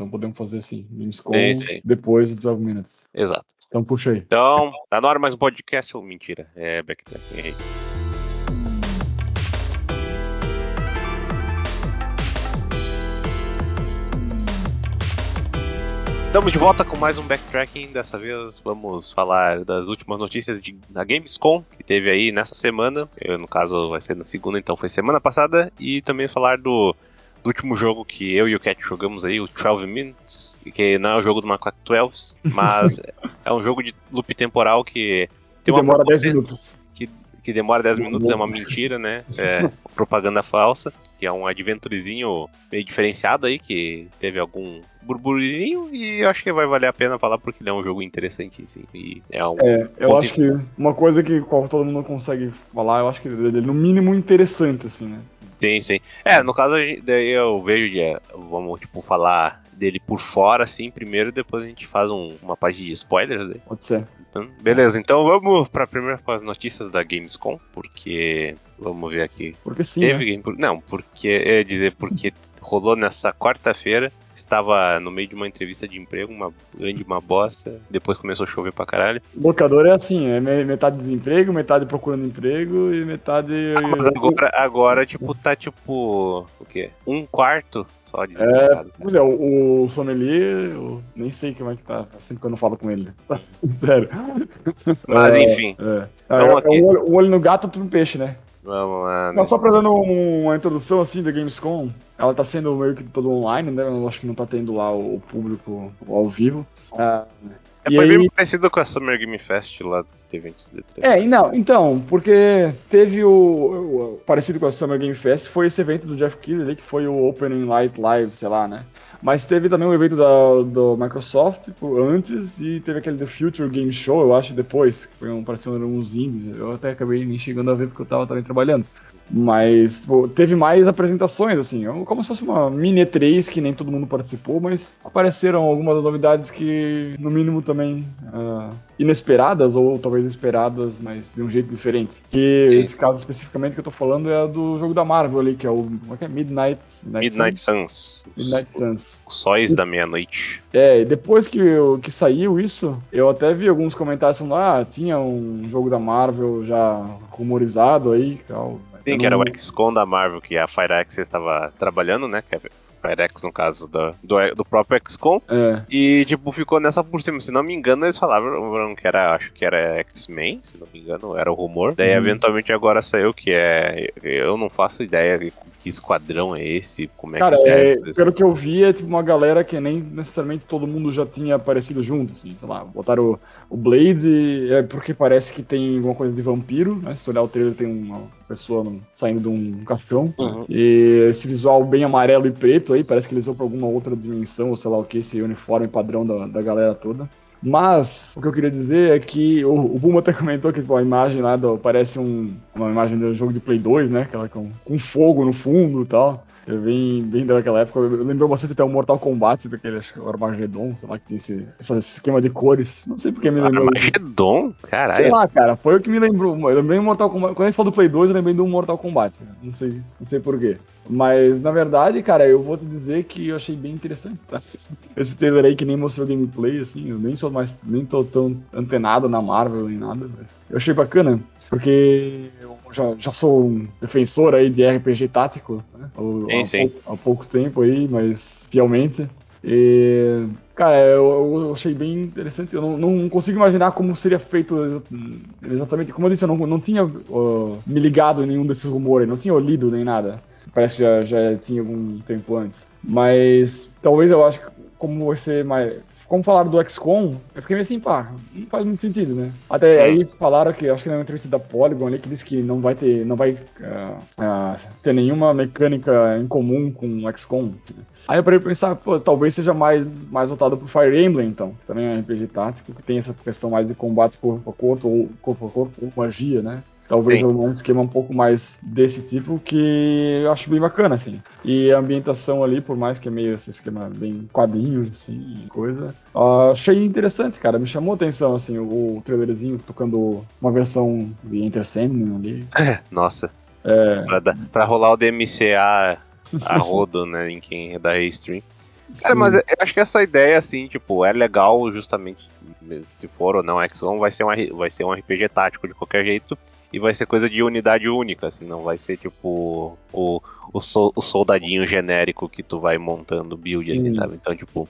Então podemos fazer assim, Gamescom depois dos 12 Minutes. Exato. Então puxa aí. Então, tá na hora mais um podcast ou mentira? É Backtracking, errei. Estamos de volta com mais um backtracking. Dessa vez vamos falar das últimas notícias de, da Gamescom que teve aí nessa semana. Eu, no caso, vai ser na segunda, então foi semana passada. E também falar do, do último jogo que eu e o Cat jogamos aí, o 12 Minutes. Que não é o jogo do Macaco 12, mas é um jogo de loop temporal que uma demora 10 minutos. Que, que demora 10 minutos, é uma mentira, né? É propaganda falsa que é um adventurezinho meio diferenciado aí, que teve algum burburinho e eu acho que vai valer a pena falar porque ele é um jogo interessante, assim. E é, um é eu acho que uma coisa que todo mundo consegue falar, eu acho que ele é no mínimo interessante, assim, né? Sim, sim. É, no caso, daí eu vejo, de, vamos, tipo, falar dele por fora, assim, primeiro, depois a gente faz um, uma página de spoilers. Né? Pode ser. Então, beleza, então vamos para primeiro com as notícias da Gamescom, porque vamos ver aqui. Porque sim. Teve né? game... Não, porque eu ia dizer porque rolou nessa quarta-feira estava no meio de uma entrevista de emprego, uma grande uma bosta, depois começou a chover pra caralho. Locador é assim, é metade desemprego, metade procurando emprego e metade. Ah, agora, agora, tipo, tá tipo. O quê? Um quarto só desempregado. É, pois é, o, o sommelier, eu nem sei como é que tá, sempre que eu não falo com ele. Sério. Mas é, enfim. É. Então, é, é um, olho, um olho no gato, outro no peixe, né? Vamos lá. Né? só pra dando uma introdução assim da Gamescom, ela tá sendo meio que todo online, né? Eu acho que não tá tendo lá o público ao vivo. Ah, é, foi aí... bem parecido com a Summer Game Fest lá teve antes de É, não, então, porque teve o, o, Parecido com a Summer Game Fest, foi esse evento do Jeff Keighley que foi o Opening Light Live, sei lá, né? Mas teve também um evento da, do Microsoft tipo, antes e teve aquele The Future Game Show, eu acho, depois, que foi um, parecendo uns indies. Eu até acabei nem chegando a ver porque eu tava também trabalhando. Mas pô, teve mais apresentações, assim, é como se fosse uma mini E3 que nem todo mundo participou, mas apareceram algumas novidades que, no mínimo, também uh, inesperadas, ou talvez esperadas, mas de um jeito diferente. Que Sim. esse caso especificamente que eu tô falando é do jogo da Marvel ali, que é o como é que é? Midnight, Midnight, Midnight Suns. Midnight Suns. Os sóis e, da meia-noite. É, depois que, que saiu isso, eu até vi alguns comentários falando, ah, tinha um jogo da Marvel já rumorizado aí, tal Sim, que era o XCOM da Marvel que a FireX estava trabalhando, né? Que é FireX, no caso do, do, do próprio XCOM. É. E, tipo, ficou nessa por cima. Se não me engano, eles falavam que era, acho que era X-Men, se não me engano, era o rumor. Daí, uhum. eventualmente, agora saiu que é. Eu não faço ideia de que esquadrão é esse, como é Cara, que serve. É, pelo que eu vi, é tipo uma galera que nem necessariamente todo mundo já tinha aparecido junto, assim, sei lá, botaram o, o Blade, é porque parece que tem alguma coisa de vampiro, né? Se tu olhar o trailer, tem uma pessoa saindo de um caixão. Uhum. E esse visual bem amarelo e preto aí, parece que eles vão pra alguma outra dimensão, ou sei lá o que, esse uniforme padrão da, da galera toda. Mas o que eu queria dizer é que o, o Buma até comentou que tipo, a imagem lá do, parece um, uma imagem do jogo de Play 2, né? Aquela com, com fogo no fundo e tal. É bem, bem daquela época. Lembrou bastante até o Mortal Kombat, daquele acho o Armageddon, sei lá, que tinha esse, esse esquema de cores. Não sei porque me lembrou. Armageddon? Caralho. Sei lá, cara, foi o que me lembrou. Eu lembrei do Mortal Kombat. Quando a gente falou do Play 2, eu lembrei do Mortal Kombat. Não sei, não sei porquê. Mas, na verdade, cara, eu vou te dizer que eu achei bem interessante, tá? Esse trailer aí que nem mostrou gameplay, assim, eu nem sou mais, nem tô tão antenado na Marvel nem nada, mas eu achei bacana, porque já, já sou um defensor aí de RPG tático, né? Sim, sim. Há, há pouco tempo aí, mas fielmente. E, cara, eu, eu, achei bem interessante. Eu não, não, consigo imaginar como seria feito exatamente. Como eu disse, eu não, não tinha uh, me ligado em nenhum desses rumores, não tinha lido nem nada. Parece que já, já tinha algum tempo antes. Mas talvez eu acho que como vai ser mais. Como falaram do XCOM, eu fiquei meio assim, pá, não faz muito sentido, né? Até é. aí falaram que, acho que na entrevista da Polygon ali, que disse que não vai ter, não vai uh, uh, ter nenhuma mecânica em comum com o XCOM. Aí eu parei pra pensar, pô, talvez seja mais, mais voltado pro Fire Emblem, então. Que também é um RPG tático, que tem essa questão mais de combate corpo a corpo, ou corpo a corpo, ou magia, né? Talvez Sim. um esquema um pouco mais desse tipo que eu acho bem bacana, assim. E a ambientação ali, por mais que é meio esse esquema bem quadrinho, assim, coisa, uh, achei interessante, cara. Me chamou a atenção, assim, o, o trailerzinho tocando uma versão de Enter Sandman ali. Nossa. É... Pra, pra rolar o DMCA a rodo, né, em quem é da Restream. Cara, mas eu acho que essa ideia, assim, tipo, é legal justamente se for ou não XCOM, vai ser, uma, vai ser um RPG tático de qualquer jeito e vai ser coisa de unidade única, assim, não vai ser tipo o, o, so, o soldadinho genérico que tu vai montando build, assim, sabe? Então, tipo,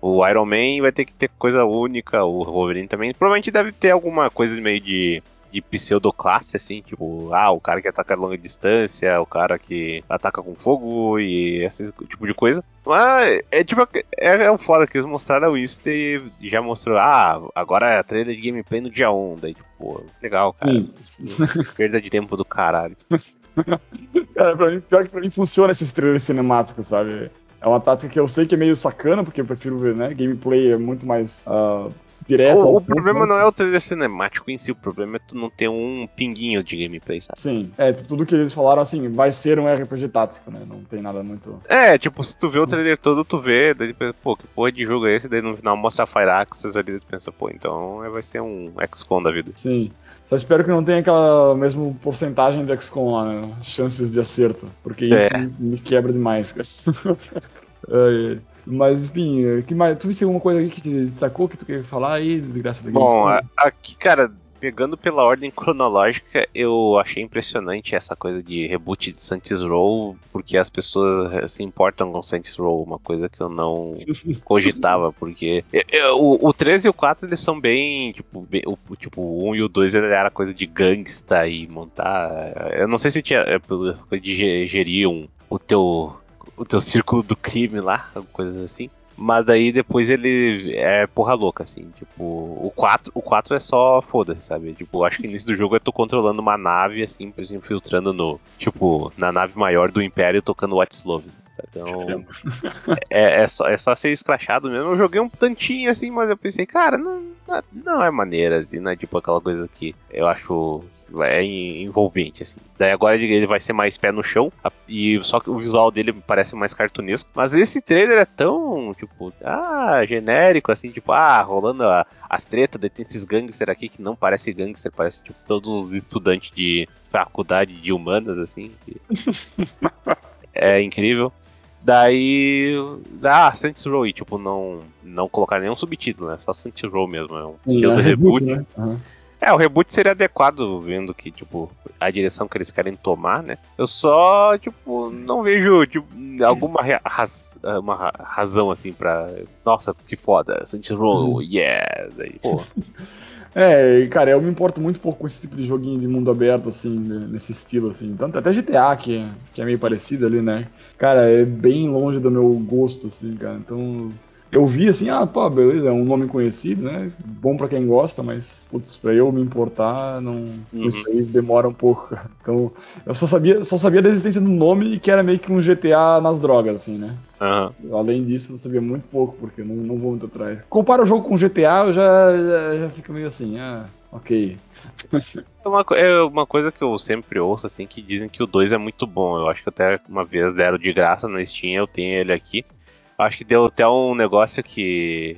o Iron Man vai ter que ter coisa única, o Wolverine também. Provavelmente deve ter alguma coisa meio de de pseudoclasse, assim, tipo, ah, o cara que ataca a longa distância, o cara que ataca com fogo e esse tipo de coisa. Mas é tipo, é, é um foda que eles mostraram isso e já mostrou, ah, agora é a trailer de gameplay no dia 1, daí, tipo, legal, cara. Perda de tempo do caralho. cara, pra mim, pior que pra mim funciona esses trailers cinemáticos, sabe? É uma tática que eu sei que é meio sacana, porque eu prefiro ver, né? Gameplay é muito mais. Uh direto. O, o problema não é o trailer cinemático em si, o problema é tu não ter um pinguinho de gameplay, sabe? Sim, é, tudo que eles falaram assim, vai ser um RPG tático, né? Não tem nada muito. É, tipo, se tu vê o trailer todo, tu vê, daí tu pensa, pô, que porra de jogo é esse? Daí no final mostra a Firaxis ali, tu pensa, pô, então vai ser um XCOM da vida. Sim. Só espero que não tenha aquela mesma porcentagem de XCOM lá, né? Chances de acerto. Porque isso é. me quebra demais, cara. é, mas, enfim, que mais, tu viste alguma coisa aqui que te destacou que tu quer falar aí, desgraça da Bom, aqui, cara, pegando pela ordem cronológica, eu achei impressionante essa coisa de reboot de Saints Row, porque as pessoas se importam com Saints Row, uma coisa que eu não cogitava, porque eu, eu, o, o 13 e o 4 eles são bem, tipo, bem, o, tipo, o 1 e o 2 ele era coisa de gangsta e montar, eu não sei se tinha é, coisa de gerir um, o teu o teu círculo do crime lá, coisas assim. Mas daí depois ele é porra louca, assim. Tipo, o 4, o 4 é só foda-se, sabe? Tipo, acho que no início do jogo eu tô controlando uma nave, assim, por exemplo, infiltrando no. Tipo, na nave maior do Império tocando What's Love. Então. é, é, só, é só ser escrachado mesmo. Eu joguei um tantinho assim, mas eu pensei, cara, não, não é maneira, assim, não é tipo aquela coisa que eu acho é envolvente, assim. Daí agora ele vai ser mais pé no chão, e só que o visual dele parece mais cartunesco. Mas esse trailer é tão, tipo, ah, genérico, assim, tipo, ah, rolando a, as tretas, tem esses gangsters aqui que não parece gangster, parece, tipo, todos os estudantes de faculdade de humanas, assim. é incrível. Daí. Ah, Saints Row, e, tipo, não, não colocar nenhum subtítulo, né? Só Saints Row mesmo. É um pseudo é, reboot. Né? Uhum. É, o reboot seria adequado, vendo que, tipo, a direção que eles querem tomar, né? Eu só, tipo, não vejo tipo, alguma raz uma razão, assim, pra. Nossa, que foda, Saints Row, uhum. yeah! Daí, pô. É, cara, eu me importo muito pouco com esse tipo de joguinho de mundo aberto, assim, nesse estilo, assim. Tanto até GTA, que, que é meio parecido ali, né? Cara, é bem longe do meu gosto, assim, cara. Então, eu vi assim, ah, pô, beleza, é um nome conhecido, né? Bom para quem gosta, mas, putz, pra eu me importar, não. Uhum. Isso aí demora um pouco, Então, eu só sabia, só sabia da existência do nome e que era meio que um GTA nas drogas, assim, né? Uhum. Além disso, eu sabia muito pouco, porque não, não vou muito atrás. Compara o jogo com GTA, eu já, já, já fico meio assim, ah, ok. É uma, é uma coisa que eu sempre ouço, assim, que dizem que o 2 é muito bom. Eu acho que até uma vez deram de graça na Steam, eu tenho ele aqui. Acho que deu até um negócio que.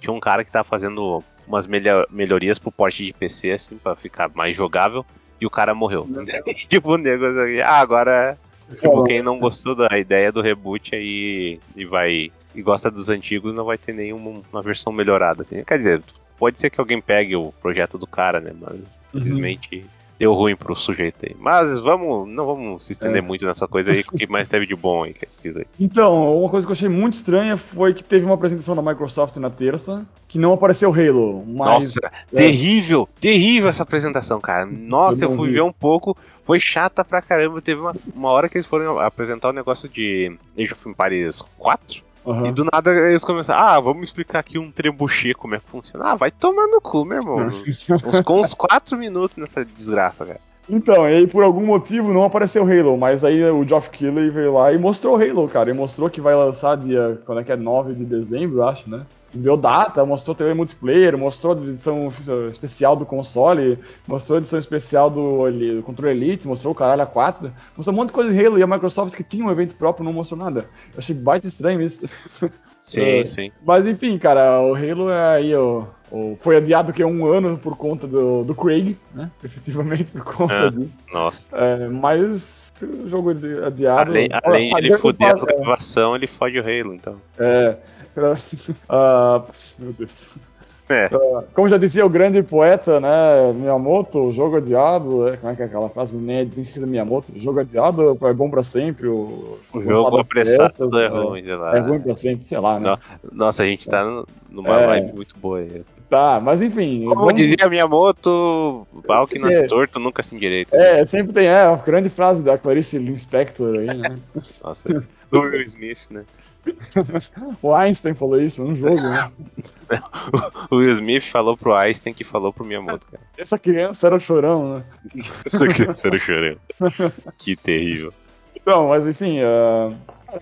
Tinha um cara que tava fazendo umas melhorias pro porte de PC, assim, pra ficar mais jogável, e o cara morreu. tipo, o negócio aqui. Ah, agora. Tipo, quem não gostou da ideia do reboot aí e vai. e gosta dos antigos, não vai ter nenhuma versão melhorada, assim. Quer dizer, pode ser que alguém pegue o projeto do cara, né? Mas uhum. Deu ruim pro sujeito aí. Mas vamos, não vamos se estender é. muito nessa coisa aí, o que mais teve de bom aí que fiz aí. Então, uma coisa que eu achei muito estranha foi que teve uma apresentação da Microsoft na terça, que não apareceu Halo, mas... Nossa, é. terrível, terrível essa apresentação, cara. Nossa, eu, eu fui vi. ver um pouco, foi chata pra caramba. Teve uma, uma hora que eles foram apresentar o um negócio de Age of Empires 4, Uhum. E do nada eles começaram, ah, vamos explicar aqui um trebuchet como é que funciona. Ah, vai tomar no cu, meu irmão. com uns 4 minutos nessa desgraça, cara. Então, e aí por algum motivo não apareceu Halo, mas aí o Geoff Keighley veio lá e mostrou Halo, cara. E mostrou que vai lançar dia, quando é que é? 9 de dezembro, acho, né? Deu data, mostrou TV multiplayer, mostrou a edição especial do console, mostrou a edição especial do, do controle Elite, mostrou o caralho a 4, mostrou um monte de coisa de Halo e a Microsoft que tinha um evento próprio não mostrou nada. Eu achei baita estranho isso. Sim, é, sim. Mas enfim, cara, o Halo é aí, ó Foi adiado que é um ano por conta do, do Craig, né? Efetivamente por conta Ah. disso. Nossa. É, mas o jogo adi- adiado. Além, além de Ah, ele foder as gravação, ele fode o Halo, então. É. Ah, meu Deus. É. Ah, como já dizia o grande poeta, né, Miyamoto, jogo adiado, é, como é que é aquela frase, né, tem sido Miyamoto, jogo adiado é bom pra sempre, o, O jogo apressado é ruim, sei lá. É ruim pra sempre, sei lá, né. Nossa, a gente tá numa É. vibe muito boa aí. Tá, mas enfim. Como vamos- dizia Miyamoto, pau que nasce é. torto nunca se endireita. É, sempre tem, é, a grande frase da Clarice Lispector aí, né. Nossa, do Will Smith, né? o Einstein falou isso num jogo, né. O Will Smith falou pro Einstein que falou pro Miyamoto, cara. Essa criança era chorão, né. Essa criança era chorando. Que terrível. Não, mas enfim, ah,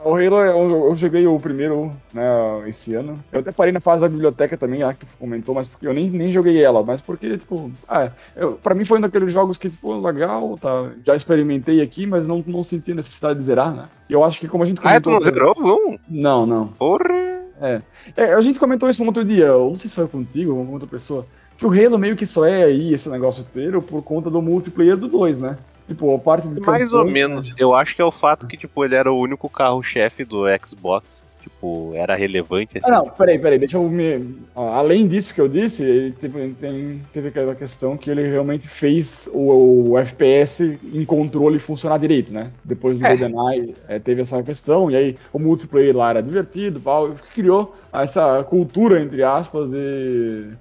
o Halo eu, eu joguei o primeiro, né, esse ano. Eu até parei na fase da biblioteca também, lá que tu comentou, mas porque eu nem, nem joguei ela, mas porque, tipo, ah, eu, pra mim foi um daqueles jogos que, tipo, legal, tá, já experimentei aqui, mas não, não senti necessidade de zerar, né. E eu acho que como a gente Ah, tu não zerou? Vum? Não, não. Porra! É. É, a gente comentou isso um outro dia, eu não sei se foi contigo ou com outra pessoa, que o Halo meio que só é aí esse negócio inteiro por conta do multiplayer do 2, né? Tipo, a parte de Mais ou menos. Eu acho que é o fato que, tipo, ele era o único carro-chefe do Xbox. Tipo, era relevante, assim. Ah, não, peraí, peraí, deixa eu me. ó, Além disso que eu disse, ele teve, tem- teve aquela questão que ele realmente fez o, o FPS em controle funcionar direito, né? Depois do É. GoldenEye é, teve essa questão, e aí o multiplayer lá era divertido, pau, criou essa cultura, entre aspas, de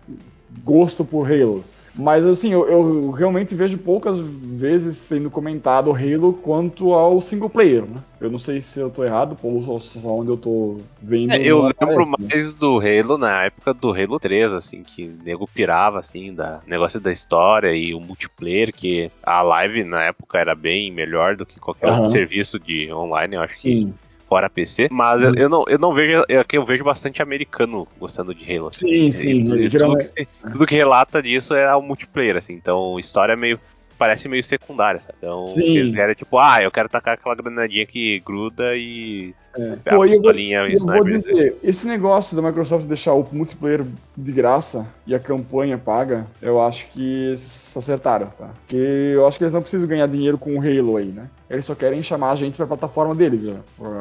gosto por Halo. Mas assim, eu, eu realmente vejo poucas vezes sendo comentado Halo quanto ao single player, né? Eu não sei se eu tô errado ou só onde eu tô vendo. É, eu lembro aparece, né? mais do Halo na época do Halo 3, assim, que o nego pirava, assim, da negócio da história e o multiplayer, que a live na época era bem melhor do que qualquer Aham. outro serviço de online, eu acho que Sim. Fora PC. Mas eu, eu não, eu não vejo, é que eu vejo bastante americano gostando de Halo. assim. Sim, sim, E tu- tudo, geralmente- que, tudo que relata disso é o multiplayer, assim, então história é meio. Parece meio secundária, sabe? Então, Sim. eles era tipo, ah, eu quero tacar aquela granadinha que gruda e. É. a Pô, eu pistolinha e eu vou sniper. dizer, esse negócio da Microsoft deixar o multiplayer de graça e a campanha paga, eu acho que se acertaram, tá? Porque eu acho que eles não precisam ganhar dinheiro com o Halo aí, né? Eles só querem chamar a gente pra plataforma deles, já,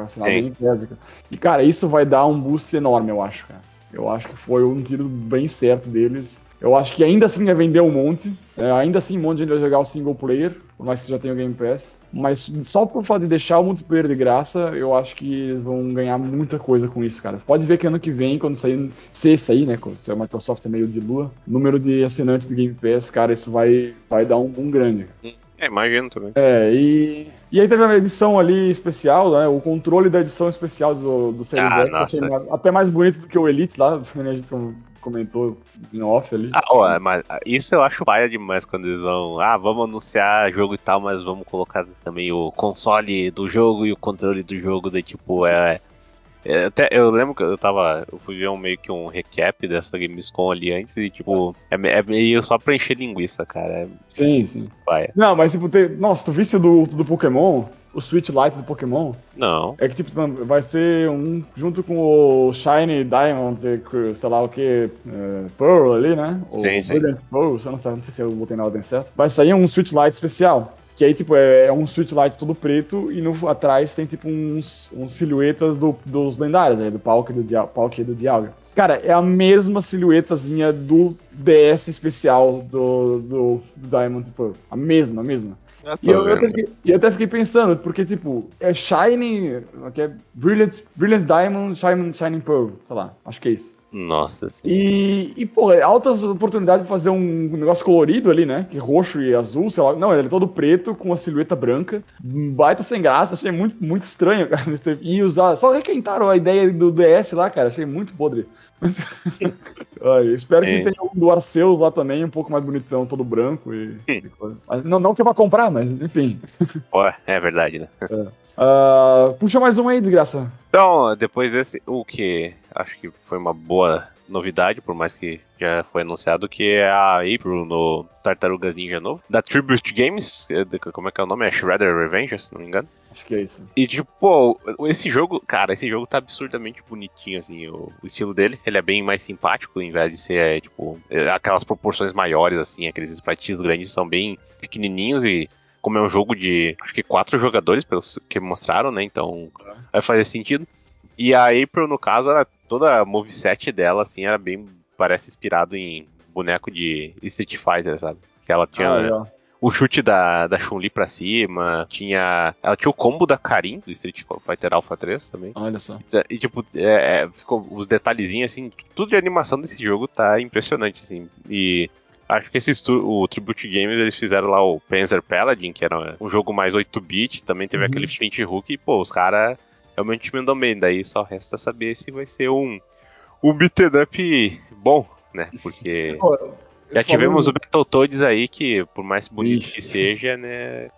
assinar bem Basic. E, cara, isso vai dar um boost enorme, eu acho, cara. Eu acho que foi um tiro bem certo deles. Eu acho que ainda assim vai vender um monte. É, ainda assim, um monte de gente vai jogar o single player, por mais que já tenha o Game Pass. Mas só por fato de deixar o multiplayer de graça, eu acho que eles vão ganhar muita coisa com isso, cara. Você pode ver que ano que vem, quando sair, se sair, né? quando- a Microsoft é meio de lua, número de assinantes do Game Pass, cara, isso vai, vai dar um boom grande. É, imagino também. É, e, e aí teve a edição ali especial, né? O controle da edição especial do, do Series Ah, X, nossa. achei mais- até mais bonito do que o Elite lá, que a gente com- comentou em off ali. Ah, ó, mas isso eu acho paia demais quando eles vão. Ah, vamos anunciar jogo e tal, mas vamos colocar também o console do jogo e o controle do jogo. Daí, tipo, é. É, até, eu lembro que eu tava. Eu fui ver um, meio que um recap dessa Gamescom ali antes e, tipo, é, é meio só pra encher linguiça, cara. É Sim, sim. paia. Não, mas tipo, ter... nossa, tu visse o do, do Pokémon, o Switch Lite do Pokémon, Não. é que tipo, vai ser um junto com o Shiny Diamond, sei lá o que, Pearl ali, né? O Sim, sim. Brilliant Pearl, eu não sei, não sei se eu botei na ordem certa. Vai sair um Switch Lite especial. Que aí, tipo, é, é um Lite todo preto e no, atrás tem, tipo, uns, uns silhuetas do- dos lendários, né? Do Palk e do, Dia- e do Dialga. Cara, é a mesma silhuetazinha do DS especial do, do, do Diamond Pearl. A mesma, a mesma. Já E eu, eu até vendo. fiquei, eu até fiquei pensando, porque, tipo, é Shiny, que é Brilliant, Brilliant Diamond, Shining, Shining Pearl, sei lá, acho que é isso. Nossa senhora. E, e pô, é altas oportunidades de fazer um negócio colorido ali, né? Que roxo e azul, sei lá. Não, ele é todo preto, com a silhueta branca. Baita sem graça, achei muito, muito estranho, cara. E usar. Só requentaram a ideia do DS lá, cara. Achei muito podre. Espero que É. tenha um do Arceus lá também, um pouco mais bonitão, todo branco e. Mas Não, não que eu vá comprar, mas enfim. Ó, é verdade, né? Ah, puxa mais um aí, desgraça. Então, depois desse, o que acho que foi uma boa novidade, por mais que já foi anunciado, que é a April no Tartarugas Ninja novo, da Tribute Games, é como é que é o nome? É Shredder Revenge, se não me engano. Acho que é isso. E tipo, pô, esse jogo, cara, esse jogo tá absurdamente bonitinho, assim, o, o estilo dele. Ele é bem mais simpático, em vez de ser, é, tipo, é, aquelas proporções maiores, assim, aqueles sprites grandes são bem pequenininhos e como é um jogo de, acho que quatro jogadores, pelos que mostraram, né, então vai fazer sentido. E a April, no caso, era, toda a moveset dela, assim, era bem, parece inspirado em boneco de Street Fighter, sabe? Que ela tinha... Ah, o chute da, da Chun-Li pra cima, tinha. Ela tinha o combo da Karin, do Street Fighter Alpha 3 também. Olha só. E, e tipo, é, é, ficou os detalhezinhos, assim, tudo de animação desse jogo tá impressionante, assim. E acho que esse o Tribute Games eles fizeram lá o Panzer Paladin, que era um jogo mais 8-bit, também teve Uhum. aquele Flint Hook, e pô, os caras realmente mandam bem. Daí só resta saber se vai ser um, um beat'em up bom, né? Porque. Já falando- tivemos o Battletoads aí, que por mais bonito Ixi. que seja, né?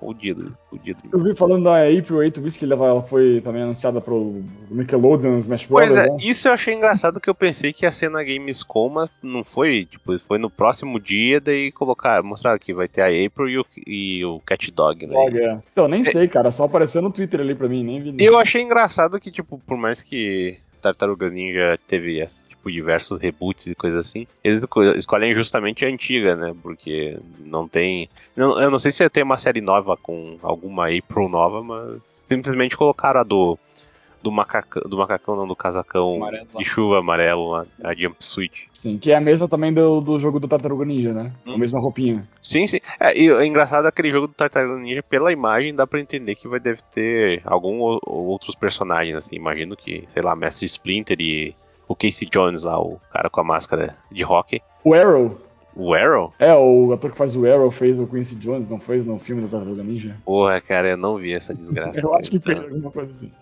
Fudido, fudido. Eu vi falando da April 8 Bits que ela foi também anunciada pro Nickelodeon Smash Pois Brothers. é, né? isso eu achei engraçado que eu pensei que ia ser na Gamescom, mas não foi, tipo, foi no próximo dia, daí colocar, mostrar que vai ter a April e o, e o Cat Dog, né? Dog, é. Então, nem sei, cara. Só apareceu no Twitter ali pra mim, nem vi. Eu achei engraçado que, tipo, por mais que Tartaruga Ninja teve tipo, diversos reboots e coisas assim, eles co- escolhem justamente a antiga, né? Porque não tem. não- eu não sei se ia ter uma série nova com alguma April nova, mas simplesmente colocaram a do. Do macacão, do macacão não, do casacão Amarelo de chuva amarelo, a, a jumpsuit. Sim, que é a mesma também do, do jogo do Tartaruga Ninja, né? Hum. A mesma roupinha. Sim, sim. É, e é engraçado aquele jogo do Tartaruga Ninja, pela imagem dá pra entender que vai deve ter algum ou- outros personagens, assim. Imagino que, sei lá, Mestre Splinter e o Casey Jones lá, o cara com a máscara de rock. O Arrow. O Arrow? É, o ator que faz o Arrow fez o Quincy Jones, não fez no filme do Tartaruga Ninja? Porra, cara, eu não vi essa desgraça. Eu acho que Então, fez alguma coisa assim.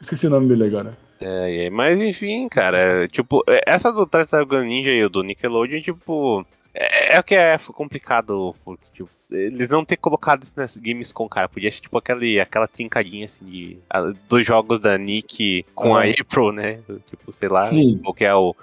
Esqueci o nome dele agora. É, mas enfim, cara, tipo, é, essa do Tartaruga Ninja e o do Nickelodeon, tipo, é, é o que é complicado, porque, tipo, eles não ter colocado isso nas Gamescom, cara, podia ser, tipo, aquele, aquela trincadinha, assim, de, a- dos jogos da Nick com a. April, né, tipo, sei lá, Sim. qual que é o,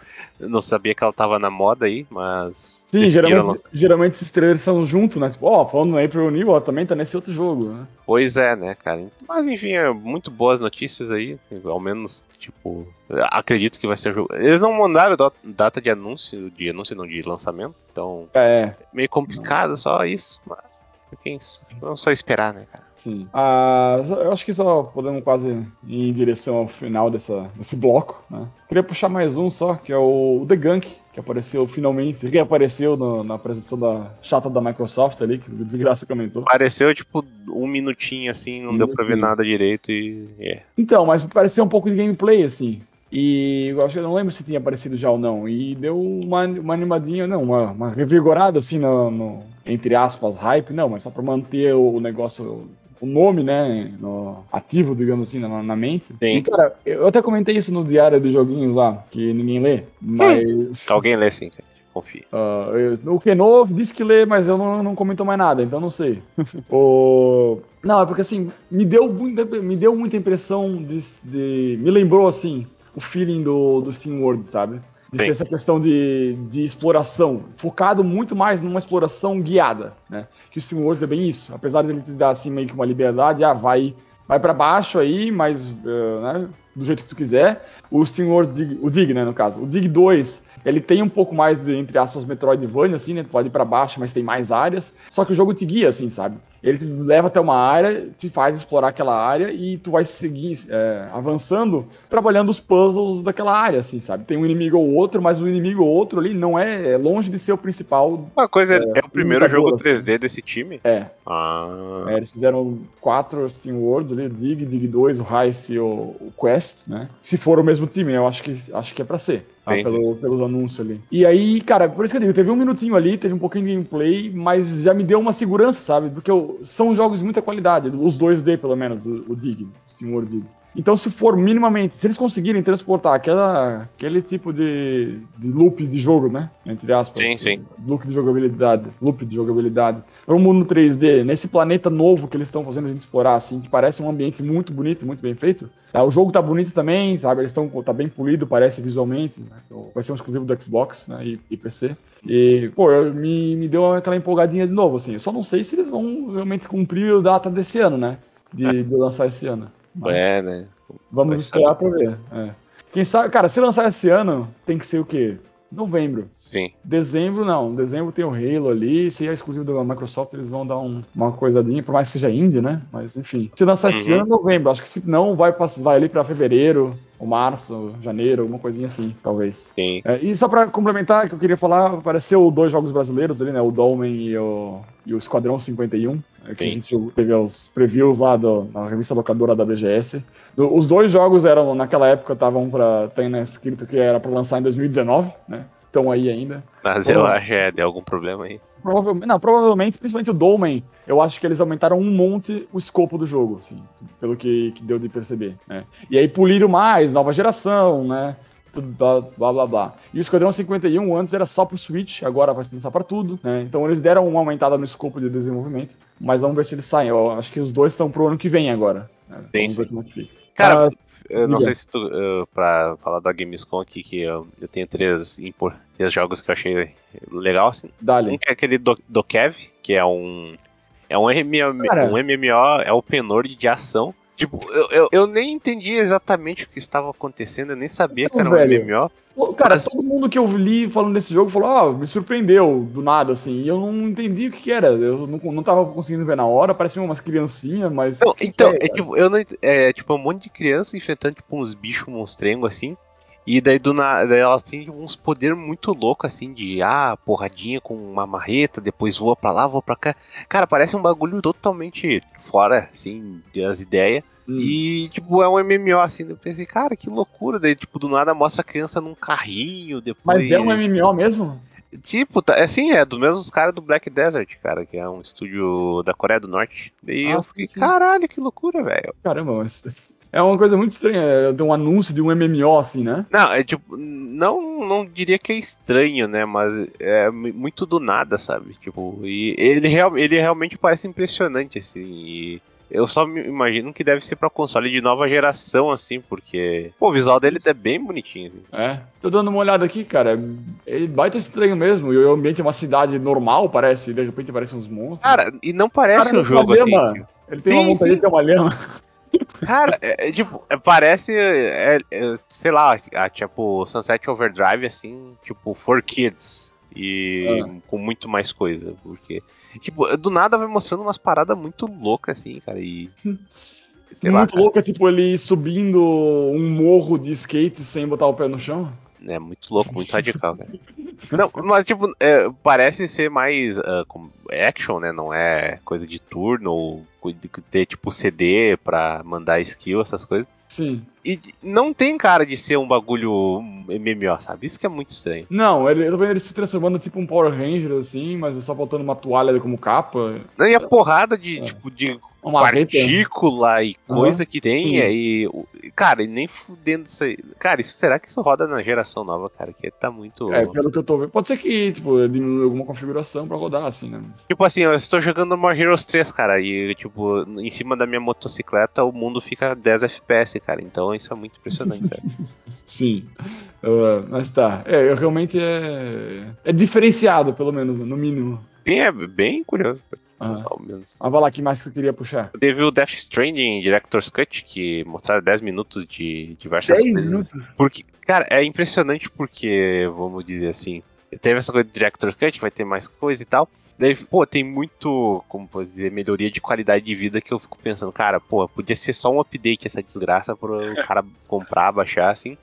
não sabia que ela tava na moda aí, mas... Sim, geralmente, lançar. geralmente esses trailers são juntos, né? Tipo, ó, falando no April New, ó, também tá nesse outro jogo, né? Pois é, né, cara? Mas enfim, é muito boas notícias aí. Ao menos, tipo, acredito que vai ser jogo. Eles não mandaram da- data de anúncio, de anúncio não, de lançamento, então É, meio complicado só isso, mas quem vamos só esperar, né, cara? sim. Ah, eu acho que só podemos quase ir em direção ao final dessa, desse bloco, né? Queria puxar mais um só, que é o The Gunk, que apareceu finalmente, que apareceu no- na apresentação da chata da Microsoft ali, que o Desgraça comentou. Pareceu, tipo, um minutinho assim, não deu pra ver Minutinho. nada direito e. É. Então, mas pareceu um pouco de gameplay, assim. E eu acho que eu não lembro se tinha aparecido já ou não. E deu uma, uma animadinha, não, uma, uma revigorada, assim, no, no- entre aspas, hype, não, mas só pra manter o negócio, o nome, né, no- ativo, digamos assim, na, na mente. Sim. E, cara, eu até comentei isso no diário dos joguinhos lá, que ninguém lê, mas. Alguém lê assim, cara. Confia. Eu- o Kenov disse que lê, mas eu não, não comentou mais nada, então não sei. o... Não, é porque assim, me deu muita, me deu muita impressão de, de- Me lembrou assim, o feeling do, do Steam World, sabe? De Sim. ser essa questão de, de exploração, focado muito mais numa exploração guiada, né? Que o Steam World é bem isso, apesar de ele te dar assim meio que uma liberdade, ah, vai, vai para baixo aí, mas eh, né, do jeito que tu quiser. O Steam World, Dig- o Dig, né, no caso, o Dig 2, ele tem um pouco mais de, entre aspas, Metroidvania, assim, né? Tu pode ir pra baixo, mas tem mais áreas. Só que o jogo te guia, assim, sabe? Ele te leva até uma área, te faz explorar aquela área e tu vai seguir, é, avançando, trabalhando os puzzles daquela área, assim, sabe? Tem um inimigo ou outro, mas o inimigo ou outro ali não é, é longe de ser o principal. Uma coisa, é, o primeiro jogo assim. 3D desse time? É, Ah. é, eles fizeram quatro Steam Worlds ali, o Dig, Dig 2, o Heist e o, o Quest, né? Se for o mesmo time? Eu acho que, acho que é pra ser. Tá? Pelo, pelos anúncios ali. E aí, cara, por isso que eu digo, teve um minutinho ali, teve um pouquinho de gameplay, mas já me deu uma segurança, sabe? Porque eu- são jogos de muita qualidade, os 2D pelo menos, do, o Dig, o World Dig. Então, se for minimamente, se eles conseguirem transportar aquela, aquele tipo de, de loop de jogo, né? Entre aspas. Sim, sim. Loop de jogabilidade, loop de jogabilidade. Para um mundo 3D, nesse planeta novo que eles estão fazendo a gente explorar, assim, que parece um ambiente muito bonito, muito bem feito. Tá, o jogo tá bonito também, sabe? Eles estão tá bem polido, parece visualmente. Né? Então, Vai ser um exclusivo do Xbox né? e, e PC. E, pô, eu- me, me deu aquela empolgadinha de novo, assim. Eu só não sei se eles vão realmente cumprir a data desse ano, né? de, de lançar esse ano. Mas é, né? Vamos esperar para ver. É. Quem sabe, cara, se lançar esse ano, tem que ser o quê? Novembro. Sim. Dezembro, não. Dezembro tem o Halo ali. Se é exclusivo da Microsoft, eles vão dar um, uma coisadinha, por mais que seja indie, né? Mas enfim. Se lançar uhum. esse ano, novembro. Acho que se não, vai, vai ali para fevereiro, ou março, janeiro, alguma coisinha assim, talvez. Sim. É, e só para complementar, que eu queria falar, apareceu dois jogos brasileiros ali, né? O Dolmen e o, e o Esquadrão 51. É, que Sim. a gente teve os previews lá do, na revista locadora da BGS. Do, os dois jogos eram, naquela época, estavam para. Tem né, escrito que era para lançar em 2019, né? Estão aí ainda. Mas eu acho que é, deu algum problema aí. Provavelmente, não, provavelmente, principalmente o Dolmen, eu acho que eles aumentaram um monte o escopo do jogo, assim, pelo que, que deu de perceber, né? E aí puliram mais, nova geração, né? tudo, blá blá blá. E o Esquadrão 51 antes era só pro Switch, agora vai se lançar para tudo, né? Então eles deram uma aumentada no escopo de desenvolvimento, mas vamos ver se eles saem. Eu acho que os dois estão pro ano que vem agora. Né? Vamos ver como é que fica. Cara, uh, eu não sei se tu, uh, pra falar da Gamescom aqui, que eu, eu tenho três, três jogos que eu achei legal, assim. Dale. Um que é aquele do, do Kev, que é um. É um MMO, um MMO, é o penor de ação. Tipo, eu, eu, eu, nem entendi exatamente o que estava acontecendo, eu nem sabia então, que era um velho, MMO. Cara, mas... todo mundo que eu li falando desse jogo falou, ah, me surpreendeu do nada, assim, e eu não entendi o que, que era. Eu não, não tava conseguindo ver na hora, pareciam umas criancinhas, mas. Não, então, é, é, tipo, eu não, é tipo um monte de criança enfrentando tipo, uns bichos monstrengos assim. E daí, do na, daí elas têm uns poderes muito loucos, assim, de ah, porradinha com uma marreta, depois voa pra lá, voa pra cá. Cara, parece um bagulho totalmente fora, assim, das ideias. Hum. E, tipo, é um MMO assim. Eu pensei, cara, que loucura. Daí, tipo, do nada mostra a criança num carrinho. Depois... Mas é um MMO mesmo? Tipo, tá, é assim, é dos mesmos caras do Black Desert, cara, que é um estúdio da Coreia do Norte. Daí ah, eu fiquei, sim. caralho, que loucura, velho. Caramba, mas é uma coisa muito estranha, é um anúncio de um MMO, assim, né? Não, é tipo, não, não diria que é estranho, né? Mas é muito do nada, sabe? Tipo, e ele, real, ele realmente parece impressionante, assim. E eu só imagino que deve ser para console de nova geração, assim, porque pô, o visual dele é bem bonitinho. Assim. É, tô dando uma olhada aqui, cara. Ele baita estranho mesmo. E o ambiente é uma cidade normal, parece. E de repente aparecem uns monstros. Cara, e não parece cara, um jogo assim. Ele tem sim, uma montanha que é uma lhama. Cara, é, é, tipo, é, parece, é, é, sei lá, a, tipo Sunset Overdrive, assim, tipo, for kids. E ah. com muito mais coisa. Porque, tipo, do nada vai mostrando umas paradas muito loucas, assim, cara. E. Sei muito lá, louca, tipo, ele subindo um morro de skate sem botar o pé no chão. É muito louco, muito radical, cara. Não, mas tipo, é, parece ser mais uh, action, né? Não é coisa de turno ou ter tipo CD pra mandar skill, essas coisas. Sim. E não tem cara de ser um bagulho MMO, sabe? Isso que é muito estranho. Não, ele, eu tô vendo ele se transformando tipo um Power Ranger, assim, mas é só botando uma toalha como capa. Não, e a porrada de, é. tipo, de uma partícula reta. e coisa uhum. que tem, Sim. aí. Cara, nem fudendo isso aí. Cara, isso, será que isso roda na geração nova, cara? Que tá muito. É, pelo que eu tô vendo. Pode ser que, tipo, diminui alguma configuração pra rodar, assim, né? Tipo assim, eu estou jogando More Heroes 3, cara, e, tipo, em cima da minha motocicleta o mundo fica 10 FPS, cara. Então isso é muito impressionante, cara. Sim. Uh, mas tá. É, realmente é. É diferenciado, pelo menos, no mínimo. É bem curioso. Ah. Ah, vai lá, que mais que você queria puxar? Teve o Death Stranding Director's Cut, que mostraram 10 minutos de diversas 10 coisas. minutos? Porque, cara, é impressionante porque, vamos dizer assim, teve essa coisa do Director's Cut, vai ter mais coisa e tal. Daí, pô, tem muito, como posso dizer, melhoria de qualidade de vida que eu fico pensando, cara, pô, podia ser só um update essa desgraça para o cara comprar, baixar, assim.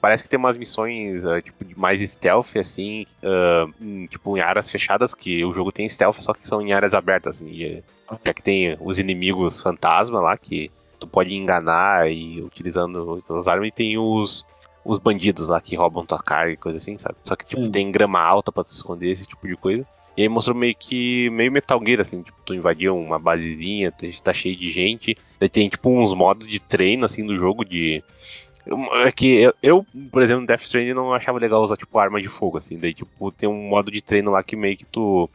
Parece que tem umas missões, uh, tipo, mais stealth, assim, uh, em, tipo, em áreas fechadas, que o jogo tem stealth, só que são em áreas abertas, assim, e, já que tem os inimigos fantasma lá, que tu pode enganar e utilizando as armas, e tem os, os bandidos lá que roubam tua carga e coisa assim, sabe? Só que, tipo, Sim. tem grama alta pra tu esconder, esse tipo de coisa. E aí mostrou meio que meio Metal Gear, assim, tipo, tu invadiu uma basezinha, tá cheio de gente. Daí tem, tipo, uns modos de treino, assim, do jogo de é que eu, eu, por exemplo, no Death Stranding não achava legal usar, tipo, arma de fogo, assim. Daí, tipo, tem um modo de treino lá que meio que tu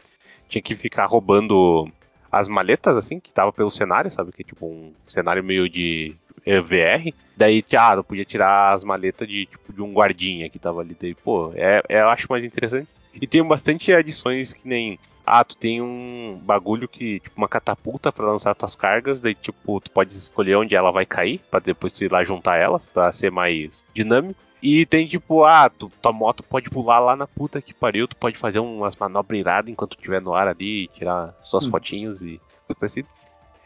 tinha que ficar roubando as maletas, assim, que tava pelo cenário, sabe? Que é tipo um cenário meio de VR. Daí, ah, podia tirar as maletas de, tipo, de um guardinha que tava ali. Daí, pô, é, é, eu acho mais interessante. E tem bastante adições que nem ah, tu tem um bagulho que, tipo, uma catapulta para lançar tuas cargas, daí, tipo, tu pode escolher onde ela vai cair, para depois tu ir lá juntar elas, pra ser mais dinâmico. E tem tipo, ah, tu, tua moto pode pular lá na puta que pariu, tu pode fazer umas manobras iradas enquanto estiver no ar ali, tirar suas hum. fotinhos e coisa parecida.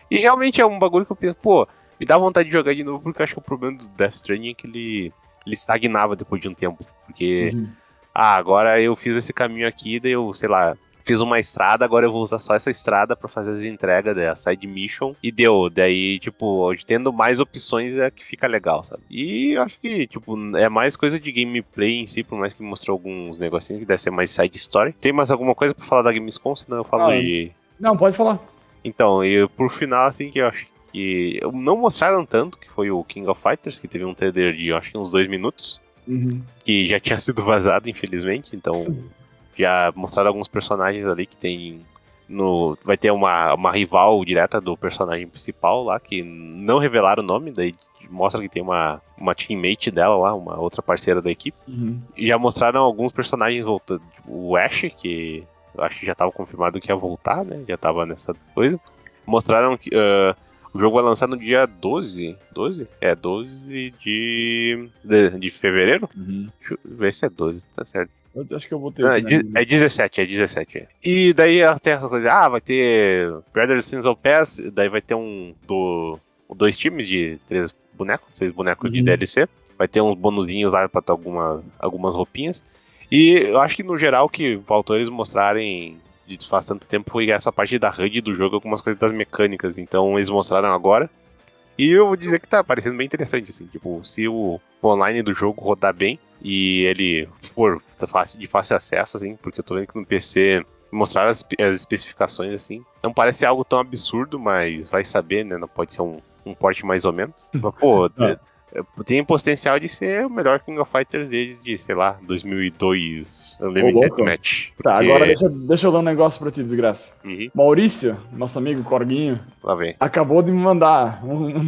E realmente é um bagulho que eu penso, pô, me dá vontade de jogar de novo, porque eu acho que o problema do Death Stranding é que ele, ele estagnava depois de um tempo. Porque, uhum. ah, agora eu fiz esse caminho aqui, daí eu, sei lá, fiz uma estrada, agora eu vou usar só essa estrada para fazer as entregas da side mission e deu. Daí, tipo, tendo mais opções é que fica legal, sabe? E eu acho que, tipo, é mais coisa de gameplay em si, por mais que mostrou alguns negocinhos que deve ser mais side story. Tem mais alguma coisa para falar da Gamescom? Senão eu falo ah, de. Não, pode falar. Então, e por final, assim, que eu acho que não mostraram tanto, que foi o King of Fighters, que teve um trailer de acho que uns dois minutos, uhum. que já tinha sido vazado, infelizmente, então já mostraram alguns personagens ali que tem no vai ter uma, uma rival direta do personagem principal lá, que não revelaram o nome, daí mostra que tem uma, uma teammate dela lá, uma outra parceira da equipe. Uhum. Já mostraram alguns personagens voltando, tipo, o Ash, que eu acho que já estava confirmado que ia voltar, né? Já estava nessa coisa. Mostraram que uh, o jogo vai lançar no dia 12. 12? É, 12 de, de, de fevereiro? Uhum. Deixa eu ver se é 12, tá certo. Eu acho que eu vou ter. Não, é, é 17, é 17. E daí tem essa coisa, ah, vai ter Sins of Pass, daí vai ter um do dois times de três bonecos, seis bonecos uhum. de DLC. Vai ter uns bonuzinhos lá pra ter alguma, algumas roupinhas. E eu acho que no geral que faltou eles mostrarem de faz tanto tempo foi essa parte da HUD do jogo, algumas coisas das mecânicas. Então eles mostraram agora. E eu vou dizer que tá parecendo bem interessante, assim. Tipo, se o online do jogo rodar bem e ele for de fácil acesso, assim, porque eu tô vendo que no PC mostraram as, as especificações, assim. Não parece algo tão absurdo, mas vai saber, né? Não pode ser um, um porte mais ou menos. Mas, pô, ah. Tem potencial de ser o melhor King of Fighters desde, sei lá, 2002 Unlimited Match. Porque... Tá, agora deixa, deixa eu dar um negócio pra ti, desgraça. Uhum. Maurício, nosso amigo Corguinho, lá vem. acabou de me mandar um, um,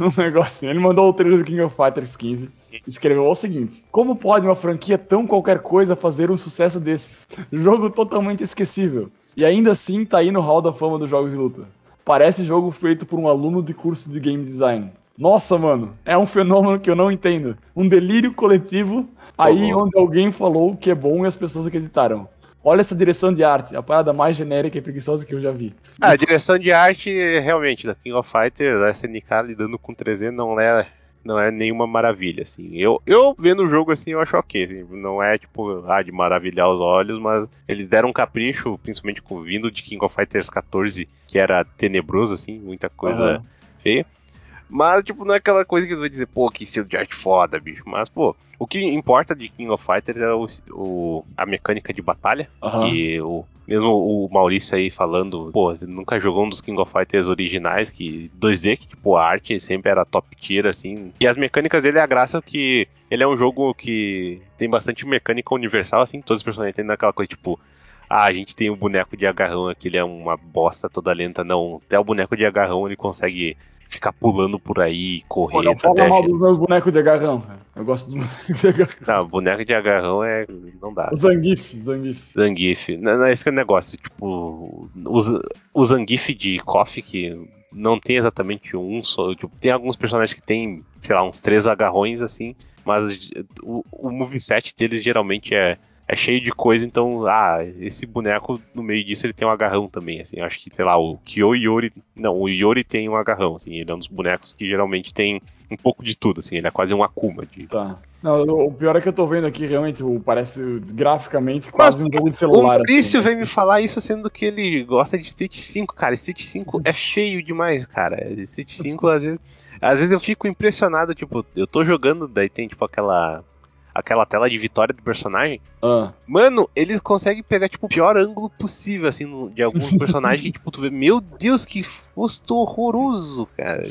um negócio. Ele mandou o trailer do King of Fighters 15 escreveu o seguinte: Como pode uma franquia tão qualquer coisa fazer um sucesso desses? Jogo totalmente esquecível. E ainda assim tá aí no hall da fama dos jogos de luta. Parece jogo feito por um aluno de curso de game design. Nossa, mano, é um fenômeno que eu não entendo. Um delírio coletivo aí uhum. onde alguém falou que é bom e as pessoas acreditaram. Olha essa direção de arte, a parada mais genérica e preguiçosa que eu já vi. Ah, a direção de arte, realmente, da King of Fighters, a SNK lidando com 300 não é, não é nenhuma maravilha, assim. Eu, eu vendo o jogo, assim, eu acho ok, assim, não é, tipo, ah, de maravilhar os olhos, mas eles deram um capricho, principalmente com vindo de King of Fighters 14, que era tenebroso, assim, muita coisa uhum. feia. Mas, tipo, não é aquela coisa que você vai dizer, pô, que estilo de arte foda, bicho. Mas, pô, o que importa de King of Fighters é o, o a mecânica de batalha. Uhum. Que o, mesmo o Maurício aí falando, pô, você nunca jogou um dos King of Fighters originais, que 2D, que, tipo, a arte sempre era top tier, assim. E as mecânicas dele é a graça que ele é um jogo que tem bastante mecânica universal, assim. Todos os personagens têm aquela coisa, tipo, ah, a gente tem o um boneco de agarrão aqui, ele é uma bosta toda lenta. Não, até o boneco de agarrão ele consegue ficar pulando por aí, correr. Pô, não fala mal dos meus bonecos de agarrão, cara. Eu gosto dos bonecos de agarrão. Não, boneco de agarrão é. não dá. O Zangief, Zangief. Zangief. Não, não, esse que é o negócio. Tipo, o, o Zangief de Coffee, que não tem exatamente um só. Tipo, tem alguns personagens que tem, sei lá, uns três agarrões assim. Mas o, o moveset deles geralmente é é cheio de coisa, então, ah, esse boneco, no meio disso, ele tem um agarrão também, assim, acho que, sei lá, o Kyo Yori, não, o Yori tem um agarrão, assim, ele é um dos bonecos que geralmente tem um pouco de tudo, assim, ele é quase um Akuma. De... Tá. Não, o pior é que eu tô vendo aqui, realmente, parece graficamente quase Mas, um jogo de celular. O Maurício assim, vem me falar isso sendo que ele gosta de Street 5, cara, Street 5 é feio demais, cara, Street 5, às vezes, às vezes eu fico impressionado, tipo, eu tô jogando, daí tem, tipo, aquela aquela tela de vitória do personagem. Ah. Mano, eles conseguem pegar, tipo, o pior ângulo possível, assim, no, de alguns personagens que, tipo, tu vê, meu Deus, que rosto horroroso, cara.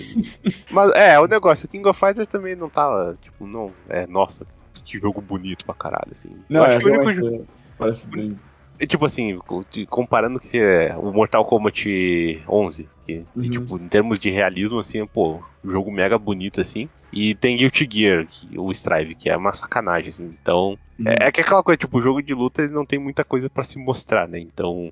Mas, é, o negócio, o King of Fighters também não tá, tipo, não, é, nossa, que jogo bonito pra caralho, assim. Não, Eu acho é, que o único jogo... Parece bem tipo assim, comparando que é o Mortal Kombat 11, que, uhum. e, tipo, em termos de realismo, assim, pô, jogo mega bonito, assim. E tem Guilty Gear, que, o Strive, que é uma sacanagem, assim. Então, uhum. é, é, que aquela coisa, tipo, o jogo de luta ele não tem muita coisa para se mostrar, né? Então,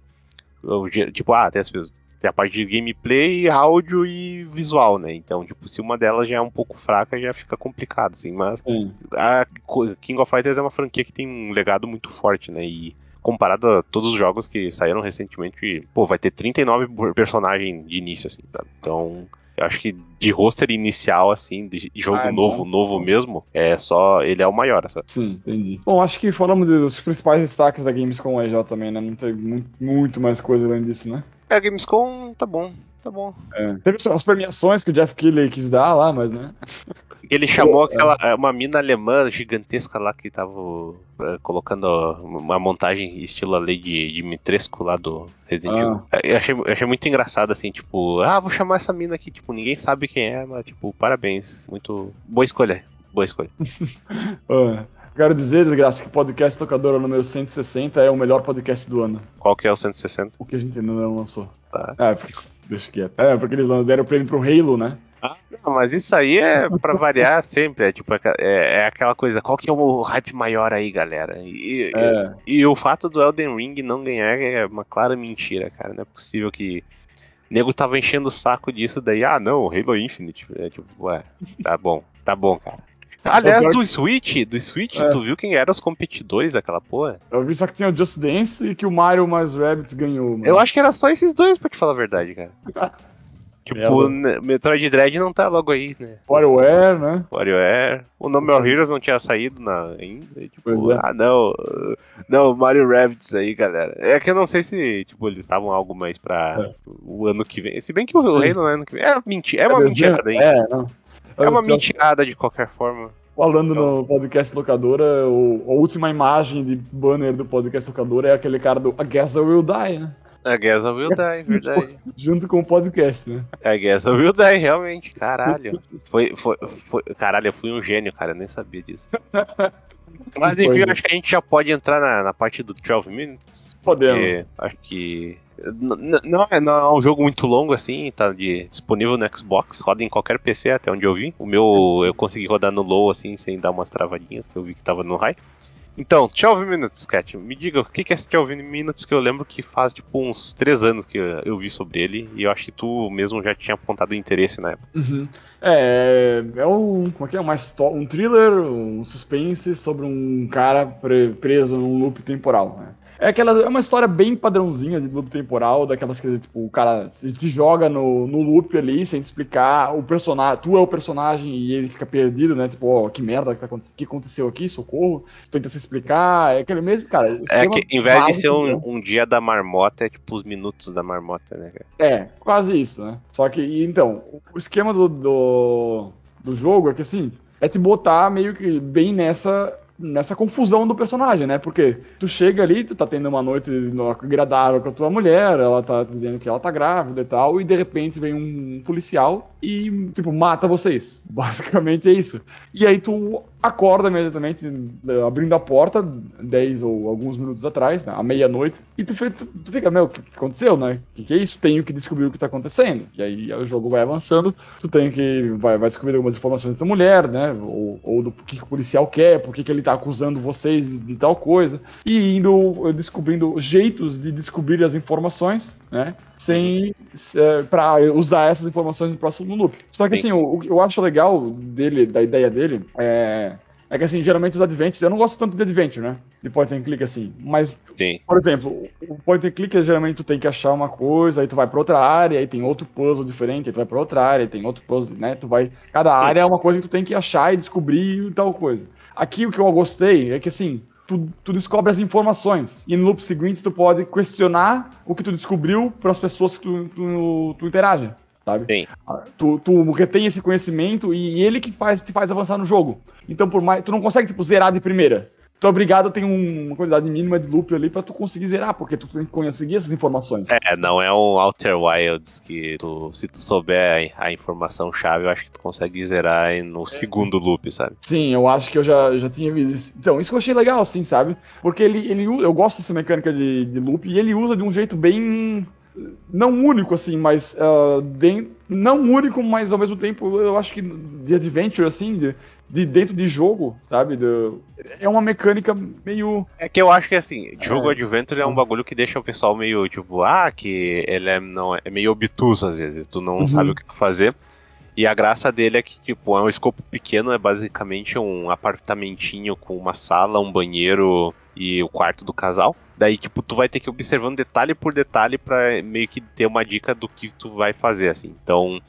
Tipo, ah, tem as pessoas. Tem a parte de gameplay, áudio e visual, né? Então, tipo, se uma delas já é um pouco fraca, já fica complicado, assim. Mas Sim. a King of Fighters é uma franquia que tem um legado muito forte, né? E comparado a todos os jogos que saíram recentemente, pô, vai ter 39 personagens de início, assim, tá? Então, eu acho que de roster inicial, assim, de jogo Ah, é novo, bom. novo mesmo, é só. Ele é o maior, sabe? Sim, entendi. Bom, acho que falamos dos principais destaques da Gamescom aí já também, né? Não tem muito, muito mais coisa além disso, né? É, a Gamescom tá bom, tá bom. É. Teve as premiações que o Jeff Keighley quis dar lá, mas, né? Ele chamou É. aquela uma mina alemã gigantesca lá que tava eh, colocando uma montagem estilo a Lady Dimitrescu lá do Resident Ah. Evil. Eu achei, eu achei muito engraçado assim, tipo, ah, vou chamar essa mina aqui, tipo, ninguém sabe quem é, mas tipo, parabéns, muito boa escolha, boa escolha. Ah, quero dizer, desgraça, que o podcast Tocadora número 160 é o melhor podcast do ano. Qual que é o 160? O que a gente ainda não lançou. Tá. É, porque, deixa quieto. É, porque eles deram o prêmio pro Halo, né? Ah, não, mas isso aí é pra variar sempre, é tipo, é, é aquela coisa, qual que é o hype maior aí, galera? E, É. E o fato do Elden Ring não ganhar é uma clara mentira, cara. Não é possível que. O nego tava enchendo o saco disso, daí, ah não, Halo Infinite. É tipo, ué, tá bom, tá bom, cara. Aliás, do Switch, do Switch, É. tu viu quem eram os competidores daquela porra? Eu vi só que tinha o Just Dance e que o Mario mais Rabbids ganhou. Mano. Eu acho que era só esses dois, pra te falar a verdade, cara. Tipo, né, Metroid Dread não tá logo aí, né? WarioWare, né? WarioWare. O No More Heroes não tinha saído na, ainda. Tipo, é. ah, não. Não, Mario Rabbids aí, galera. É que eu não sei se, tipo, eles estavam algo mais pra o ano que vem. Se bem que o Sim. Halo no ano que vem. É, mentira, é uma desenho- mentirada, hein? É, não. É uma mentirada de qualquer forma. Falando no podcast Locadora, o- a última imagem de banner do podcast Locadora é aquele cara do I Guess I Will Die, né? A Guess I Will Die, verdade. Junto com o podcast, né? A Guess I Will Die, realmente. Caralho. Foi, foi, foi, caralho, eu fui um gênio, cara. Eu nem sabia disso. Mas enfim, eu acho que a gente já pode entrar na, na parte do 12 Minutes. Podemos. Porque acho que. Não é, não é um jogo muito longo assim, tá de- disponível no Xbox, roda em qualquer PC até onde eu vi. O meu eu consegui rodar no low assim, sem dar umas travadinhas, que eu vi que tava no high. Então, 12 Minutes, Cat, me diga o que é esse 12 Minutes que eu lembro que faz tipo uns 3 anos que eu, vi sobre ele, e eu acho que tu mesmo já tinha apontado interesse na época. Uhum. É, é um, como é que é? Um thriller, um suspense sobre um cara pre- preso num loop temporal, né? É, aquela, é uma história bem padrãozinha de loop temporal, daquelas que, tipo, o cara te joga no, no loop ali, sem te explicar, o personagem, tu é o personagem e ele fica perdido, né? Tipo, ó, que merda que, tá, que aconteceu aqui, socorro, tenta se explicar, é aquele mesmo, cara. É que em vez de ser um, um dia da marmota, é tipo os minutos da marmota, né, cara? É, quase isso, né? Só que, então, o esquema do, do, do jogo é que, assim, é te botar meio que bem nessa, nessa confusão do personagem, né? Porque tu chega ali, tu tá tendo uma noite agradável com a tua mulher, ela tá dizendo que ela tá grávida e tal, e de repente vem um policial e, tipo, mata vocês. Basicamente é isso. E aí tu acorda imediatamente, abrindo a porta, 10 ou alguns minutos atrás, né, à meia-noite, e tu, tu, fica, meu, o que, que aconteceu, né? O que, que é isso? Tenho que descobrir o que tá acontecendo. E aí o jogo vai avançando, tu tem que, vai, vai descobrir algumas informações da mulher, né? Ou, ou do que, que o policial quer, por que ele tá acusando vocês de, de tal coisa, e indo eh, descobrindo jeitos de descobrir as informações, né? Sem, é, para usar essas informações no próximo loop. Só que Sim. assim, o, o que eu acho legal dele, da ideia dele, é, é que assim, geralmente os adventures, eu não gosto tanto de adventure, né? De point and click assim, mas Sim. por exemplo, o point and click geralmente tu tem que achar uma coisa, aí tu vai pra outra área, aí tem outro puzzle diferente, aí tu vai pra outra área, aí tem outro puzzle, né? Tu vai. Cada área é uma coisa que tu tem que achar e descobrir e tal coisa. Aqui o que eu gostei é que assim. Tu, tu descobre as informações. E no loop seguinte tu pode questionar o que tu descobriu para as pessoas que tu, tu, tu interage, sabe? Sim. Tu, tu retém esse conhecimento e ele que faz, te faz avançar no jogo. Então, por mais. Tu não consegue, tipo, zerar de primeira. Tu é obrigado a ter um- uma quantidade mínima de loop ali pra tu conseguir zerar, porque tu tem que conseguir essas informações. É, não é um Outer Wilds que tu, se tu souber a, a informação chave, eu acho que tu consegue zerar no segundo loop, sabe? Sim, eu acho que eu já, já tinha visto isso. Então, isso que eu achei legal, assim, sabe? Porque ele, ele eu gosto dessa mecânica de, de loop e ele usa de um jeito bem não único, assim, mas. Uh, de, não único, mas ao mesmo tempo, eu acho que de adventure, assim, de, de dentro de jogo, sabe? De, é uma mecânica meio. É que eu acho que assim, jogo é. adventure é um bagulho que deixa o pessoal meio tipo, ah, que ele é, não, é meio obtuso às vezes, tu não uhum. sabe o que fazer. E a graça dele é que, tipo, é um escopo pequeno, é basicamente um apartamentinho com uma sala, um banheiro e o quarto do casal. Daí, tipo, tu vai ter que ir observando detalhe por detalhe para meio que ter uma dica do que tu vai fazer, assim. Então,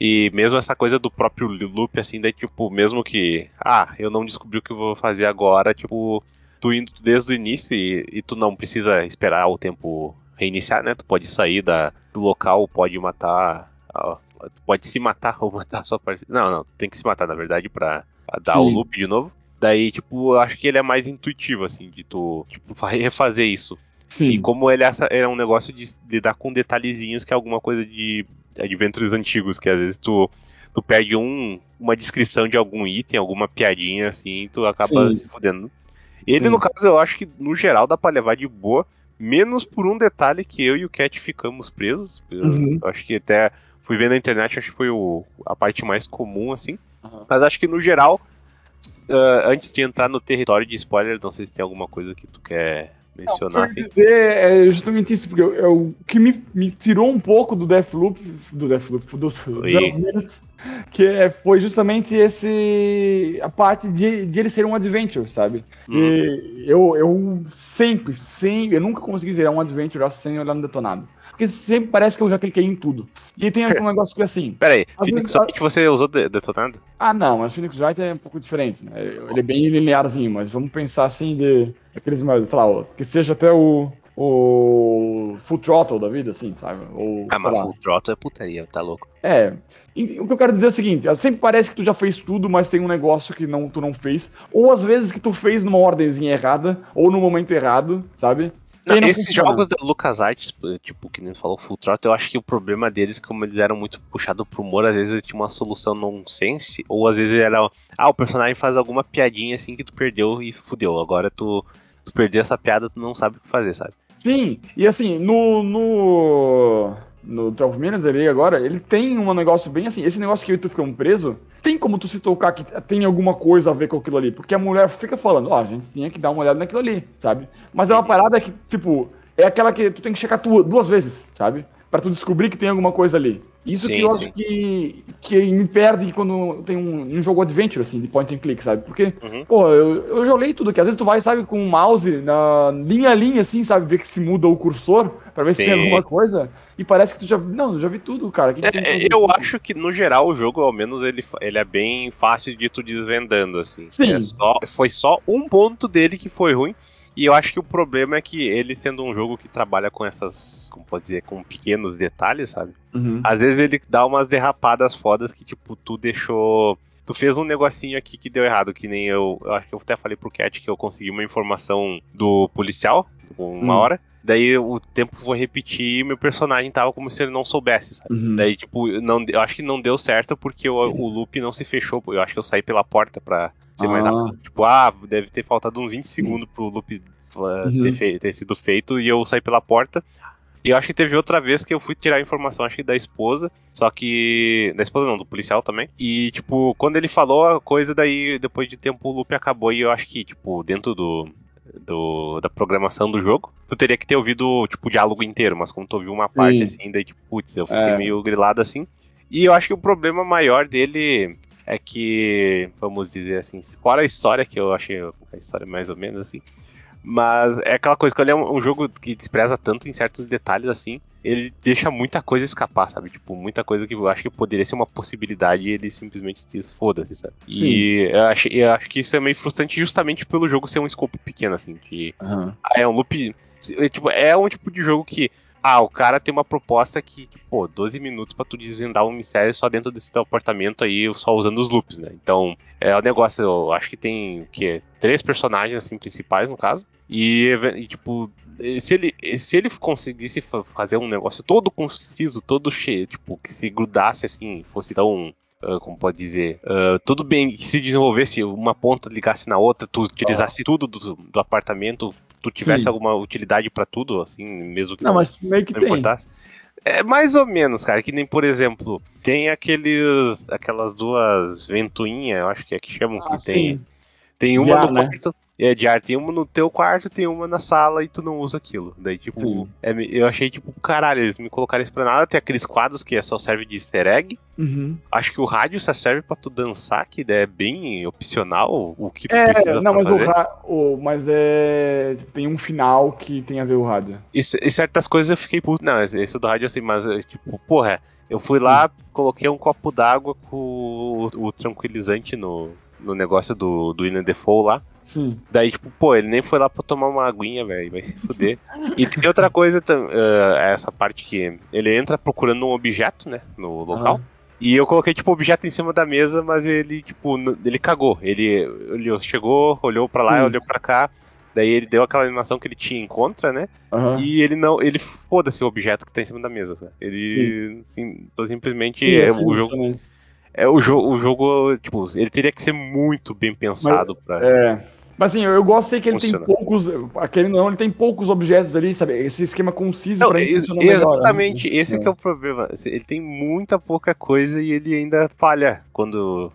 e mesmo essa coisa do próprio loop, assim, daí, tipo, mesmo que, ah, eu não descobri o que eu vou fazer agora, tipo, tu indo desde o início e, e tu não precisa esperar o tempo reiniciar, né? Tu pode sair da, do local, pode matar pode se matar ou matar a sua parceira. Não, não, tem que se matar, na verdade, pra, pra dar Sim. o loop de novo. Daí, tipo, eu acho que ele é mais intuitivo, assim, de tu, tipo, refazer isso. Sim. E como ele é, um negócio de lidar com detalhezinhos que é alguma coisa de adventures antigos, que às vezes tu, tu perde um, uma descrição de algum item, alguma piadinha, assim, tu acaba Sim. se fodendo. Ele, Sim. no caso, eu acho que no geral dá pra levar de boa, menos por um detalhe que eu e o Cat ficamos presos. Uhum. Eu acho que até fui ver na internet, acho que foi o, a parte mais comum, assim. Uhum. Mas acho que no geral, uh, antes de entrar no território de spoiler, não sei se tem alguma coisa que tu quer mencionar. Não, assim. dizer é justamente isso, porque é o que me, me tirou um pouco do Deathloop, do Deathloop, dos 12 Minutes, que é, foi justamente esse a parte de, de ele ser um adventure, sabe? Uhum. eu, eu sempre, sempre, eu nunca consegui zerar um adventure sem olhar no detonado. Porque sempre parece que eu já cliquei em tudo. E tem um negócio que assim. Peraí, Phoenix vezes, Wright você usou detonado? Ah, não, mas Phoenix Wright é um pouco diferente, né? Ele é bem linearzinho, mas vamos pensar assim de. Aqueles mais, sei lá, que seja até o. O Full Throttle da vida, assim, sabe? Ou, ah, mas lá. Full Throttle é putaria, tá louco. É. E, o que eu quero dizer é o seguinte: sempre parece que tu já fez tudo, mas tem um negócio que não, tu não fez. Ou às vezes que tu fez numa ordemzinha errada, ou no momento errado, sabe? Não, esses funciona. jogos da LucasArts, tipo, que nem falou, Full Throttle, eu acho que o problema deles, como eles eram muito puxados pro humor, às vezes tinha uma solução nonsense, ou às vezes era, ah, o personagem faz alguma piadinha assim que tu perdeu e fudeu. Agora tu, tu perdeu essa piada, tu não sabe o que fazer, sabe? Sim, e assim, no, no no 12 Minutes ali agora, ele tem um negócio bem assim. Esse negócio que tu fica preso, tem como tu se tocar que tem alguma coisa a ver com aquilo ali. Porque a mulher fica falando, ó, oh, a gente tinha que dar uma olhada naquilo ali, sabe? Mas é uma parada que, tipo, é aquela que tu tem que checar tu, duas vezes, sabe? Para tu descobrir que tem alguma coisa ali. Isso sim, que eu sim. acho que, que me perde quando tem um, um, jogo adventure, assim, de point and click, sabe? Porque, uhum. pô, eu, eu joguei tudo aqui. Às vezes tu vai, sabe, com o mouse na linha a linha, assim, sabe? Ver que se muda o cursor pra ver sim. se tem alguma coisa. E parece que tu já. Não, eu já vi tudo, cara. Que que é, eu acho que, no geral, o jogo, ao menos, ele, ele é bem fácil de tu desvendando, assim. Sim. É só, foi só um ponto dele que foi ruim. E eu acho que o problema é que ele sendo um jogo que trabalha com essas, como pode dizer, com pequenos detalhes, sabe? Uhum. Às vezes ele dá umas derrapadas fodas que, tipo, tu deixou. Tu fez um negocinho aqui que deu errado, que nem eu. Eu acho que eu até falei pro Cat que eu consegui uma informação do policial, uma uhum. hora. Daí o tempo foi repetir e meu personagem tava como se ele não soubesse, sabe? Uhum. Daí, tipo, não, eu acho que não deu certo porque o, o loop não se fechou. Eu acho que eu saí pela porta pra ser ah. mais rápido. Tipo, ah, deve ter faltado uns 20 segundos pro loop uh, uhum. ter, ter, sido feito e eu saí pela porta. E eu acho que teve outra vez que eu fui tirar a informação, acho que da esposa, só que. Da esposa não, do policial também. E, tipo, quando ele falou a coisa, daí depois de tempo o loop acabou e eu acho que, tipo, dentro do, do, da programação do jogo, tu teria que ter ouvido, tipo, o diálogo inteiro, mas como tu ouviu uma Sim. parte assim, daí, tipo, putz, eu fiquei é. meio grilado assim. E eu acho que o problema maior dele é que, vamos dizer assim, fora a história, que eu achei a história mais ou menos assim, mas é aquela coisa que ele é um, um jogo que despreza tanto em certos detalhes assim, ele deixa muita coisa escapar, sabe? Tipo, muita coisa que eu acho que poderia ser uma possibilidade e ele simplesmente diz foda-se, sabe? Sim. E eu acho, eu acho que isso é meio frustrante justamente pelo jogo ser um escopo pequeno, assim, que uhum. é um loop. É, tipo, é um tipo de jogo que ah, o cara tem uma proposta que, pô, 12 minutos para tu desvendar um mistério só dentro desse teu apartamento aí, só usando os loops, né? Então, é o um negócio, eu acho que tem, que três personagens, assim, principais, no caso. E, e, tipo, se ele, se ele conseguisse fazer um negócio todo conciso, todo cheio, tipo, que se grudasse, assim, fosse tão Uh, como pode dizer, uh, tudo bem que se desenvolvesse uma ponta ligasse na outra, tu utilizasse oh. tudo do, do, apartamento, tu tivesse Sim. alguma utilidade pra tudo, assim, mesmo que Não, mas meio que não tem. importasse. É mais ou menos, cara, que nem, por exemplo, tem aqueles. aquelas duas ventoinhas, eu acho que é que chamam, Ah, que tem. sim. Tem De uma ar, no né? quarto. É, de ar, tem uma no teu quarto, tem uma na sala e tu não usa aquilo. Daí, tipo, é eu achei, tipo, caralho, eles me colocaram isso pra nada. Tem aqueles quadros que é só serve de easter egg. Uhum. Acho que o rádio só serve pra tu dançar, que é bem opcional o que tu É, precisa não, mas o, fazer. ra- o- mas é tipo, tem um final que tem a ver o rádio. E, e certas coisas eu fiquei puto. Não, esse esse do rádio assim, mas é, tipo, porra, eu fui lá, coloquei um copo d'água com o, o tranquilizante no, no negócio do, do William Defoe lá. Sim. Daí, tipo, pô, ele nem foi lá pra tomar uma aguinha, velho, vai se fuder. e tem outra coisa, eh, essa parte que ele entra procurando um objeto, né, no local. Aham. E eu coloquei, tipo, o objeto em cima da mesa, mas ele, tipo, ele cagou. Ele, ele chegou, olhou pra lá, olhou pra cá. Daí ele deu aquela animação que ele tinha em contra, né? Aham. E ele não. Ele foda-se o objeto que tá em cima da mesa. Ele sim, tô simplesmente. Sim, é, fiz o jogo. também. É o jogo. O jogo, tipo, ele teria que ser muito bem pensado pra. É. Mas assim, eu, gostei que ele Funciona. tem poucos. Aquele não, ele tem poucos objetos ali, sabe? Esse esquema conciso Não, pra mim ex- funciona melhor. né? exatamente, esse que é o problema. Ele tem muita pouca coisa e ele ainda falha quando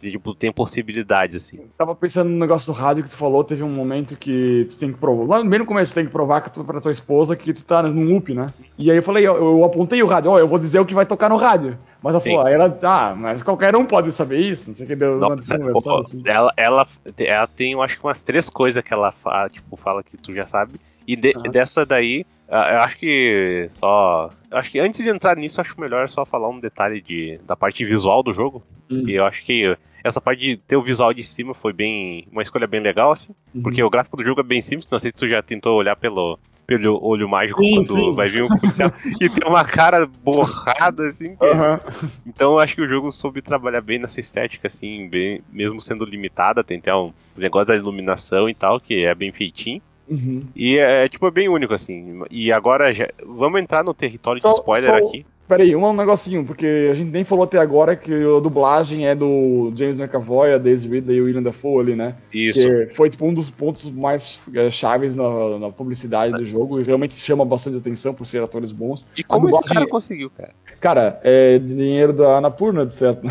tipo, tem possibilidades, assim. Tava pensando no negócio do rádio que tu falou, teve um momento que tu tem que provar. Lá bem no começo, tu tem que provar que tu, pra tua esposa que tu tá num loop, né? E aí eu falei, eu, eu apontei o rádio, ó, eu vou dizer o que vai tocar no rádio. Mas ela falou, Sim. aí ela, ah, mas qualquer um pode saber isso, não sei o que deu uma Nossa, pô, assim. ela, ela, ela tem, eu acho que umas três coisas que ela fala, tipo, fala que tu já sabe. E de- Aham. dessa daí, eu acho que só. Eu acho que antes de entrar nisso, acho melhor só falar um detalhe de, da parte visual do jogo. Hum. E eu acho que essa parte de ter o visual de cima foi bem. uma escolha bem legal, assim. Uhum. Porque o gráfico do jogo é bem simples, não sei se tu já tentou olhar pelo. Pelo olho mágico Sim, quando sim. vai vir um policial e tem uma cara borrada, assim, que Aham. então eu acho que o jogo soube trabalhar bem nessa estética, assim, bem, mesmo sendo limitada, tem até um negócio da iluminação e tal, que é bem feitinho. Uhum. E é, tipo, é bem único, assim. E agora, já, vamos entrar no território Só- de spoiler só- aqui. Peraí, um negocinho, porque a gente nem falou até agora que a dublagem é do James McAvoy, a Daisy Ridley e o William Dafoe ali, né? Isso. Que foi tipo um dos pontos mais é, chaves na, na publicidade do jogo e realmente chama bastante atenção por ser atores bons. E como a esse dublagem- cara conseguiu, cara? Cara, é dinheiro da Anapurna, de certo.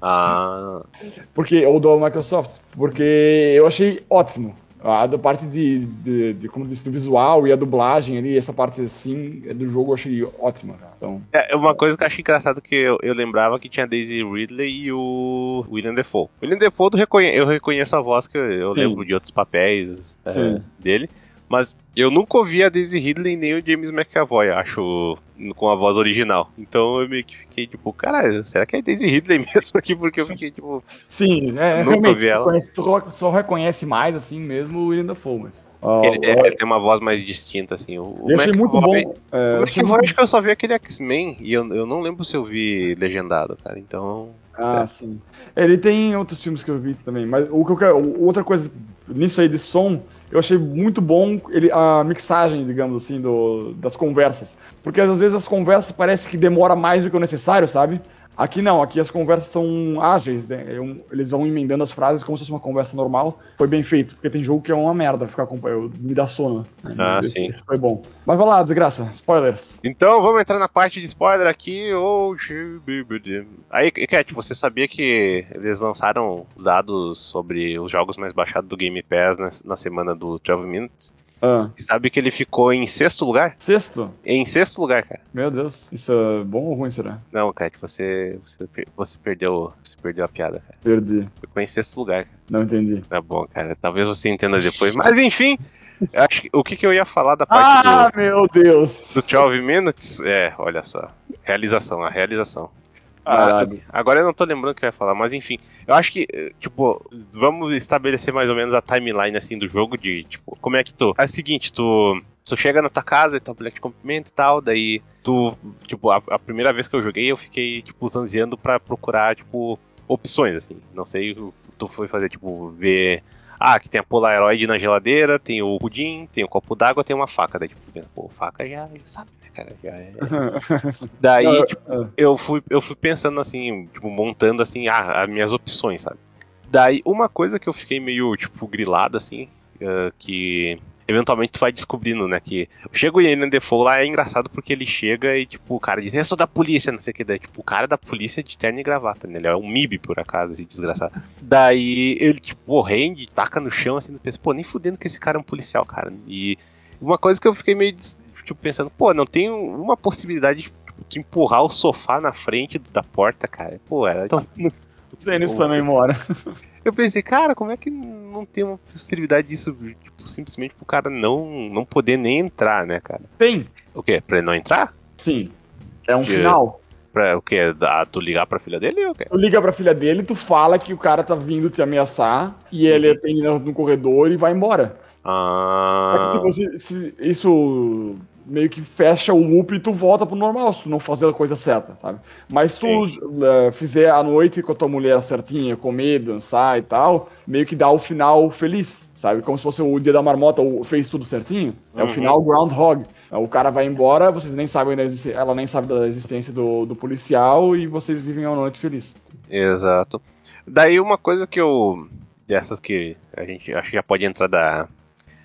Ah, Porque, ou da Microsoft. Porque eu achei ótimo. A da parte de, de, de, como disse, do visual e a dublagem ali, essa parte assim do jogo eu achei ótima. cara. Então, é uma coisa que eu acho engraçado que eu, eu lembrava que tinha Daisy Ridley e o William Defoe. William Defoe eu reconhe- eu reconheço a voz que eu, eu lembro de outros papéis é, dele. Mas eu nunca ouvi a Daisy Ridley nem o James McAvoy, acho, com a voz original. Então eu meio que fiquei tipo, caralho, será que é a Daisy Ridley mesmo aqui? Porque eu fiquei tipo, sim, é, Nunca realmente, vi tu, ela. conhece- tu só reconhece mais assim mesmo o William Dafoe, mas... ó, ele, ó, ele tem uma voz mais distinta, assim. O, o eu achei muito McAvoy- bom. é, O eu achei McAvoy, muito- acho que eu só vi aquele X-Men e eu, eu não lembro se eu vi legendado, cara. Então. Ah, É. sim. Ele tem outros filmes que eu vi também, mas o que eu quero, outra coisa nisso aí de som, eu achei muito bom ele, a mixagem, digamos assim, do, das conversas. Porque às vezes as conversas parece que demora mais do que o necessário, sabe? Aqui não, aqui as conversas são ágeis, né? Eles vão emendando as frases como se fosse uma conversa normal. Foi bem feito, porque tem jogo que é uma merda ficar acompanhando, me dá sono. né? Ah, Esse- sim. Foi bom. Mas vai lá, desgraça, spoilers. Então vamos entrar na parte de spoiler aqui. Oh, Aí, Cat, você sabia que eles lançaram os dados sobre os jogos mais baixados do Game Pass na, na semana do 12 Minutes? Ah, E sabe que ele ficou em sexto lugar? sexto? Em sexto lugar, cara. Meu Deus, isso é bom ou ruim, será? Não, Cat, você, você, per- você, perdeu, você perdeu a piada, cara. Perdi, Ficou em sexto lugar, cara. não entendi. Tá bom, cara. Talvez você entenda depois. Mas enfim, acho que- o que, que eu ia falar da parte Ah, do, meu Deus! do 12 Minutes? É, olha só. Realização, a realização. Ah, agora eu não tô lembrando o que eu ia falar, mas enfim. Eu acho que, eh, tipo, vamos estabelecer mais ou menos a timeline assim do jogo de, tipo, como é que tu. É o seguinte, tu. Tu chega na tua casa e tua mulher te cumprimenta e tal, daí tu, tipo, a, a primeira vez que eu joguei eu fiquei, tipo, zanziando pra procurar, tipo, opções, assim. Não sei tu foi fazer, tipo, ver. Ah, que tem a Polaroid na geladeira, tem o pudim, tem o copo d'água, tem uma faca. Daí, tipo, pô, faca já, já sabe, né, cara? Já é. Daí, Não, tipo, eu fui, eu fui pensando assim, tipo, montando assim, ah, as minhas opções, sabe? Daí, uma coisa que eu fiquei meio, tipo, grilado, assim, eh, que eventualmente tu vai descobrindo, né, que chega o Ian Defoe lá, é engraçado porque ele chega e, tipo, o cara diz, eu sou da polícia, não sei o que, daí, tipo, o cara da polícia é de terno e gravata, né, ele é um MIB, por acaso, esse desgraçado. Daí, ele, tipo, rende, taca no chão, assim, pensa, pô, nem fudendo que esse cara é um policial, cara, e uma coisa que eu fiquei meio, tipo, pensando, pô, não tem uma possibilidade de, tipo, de empurrar o sofá na frente da porta, cara, pô, era... Então, Sei nisso também, mora. Eu pensei, cara, como é que não tem uma possibilidade disso, tipo, simplesmente pro cara não, não poder nem entrar, né, cara? Tem. O quê? Pra ele não entrar? Sim. É um final. Pra o quê? Da, tu ligar pra filha dele ou o quê? Tu liga pra filha dele, tu fala que o cara tá vindo te ameaçar e ele tem no, no corredor e vai embora. Só que Ah, se você, se isso meio que fecha o loop e tu volta pro normal, se tu não fazer a coisa certa, sabe? Mas se tu eh, fizer a noite com a tua mulher certinha, comer, dançar e tal, meio que dá o final feliz, sabe? Como se fosse o dia da marmota, o fez tudo certinho. É o Uhum. final Groundhog. O cara vai embora, vocês nem sabem da existência, ela nem sabe da existência do, do policial e vocês vivem uma noite feliz. exato. Daí uma coisa que eu. Dessas que a gente acho que já pode entrar da.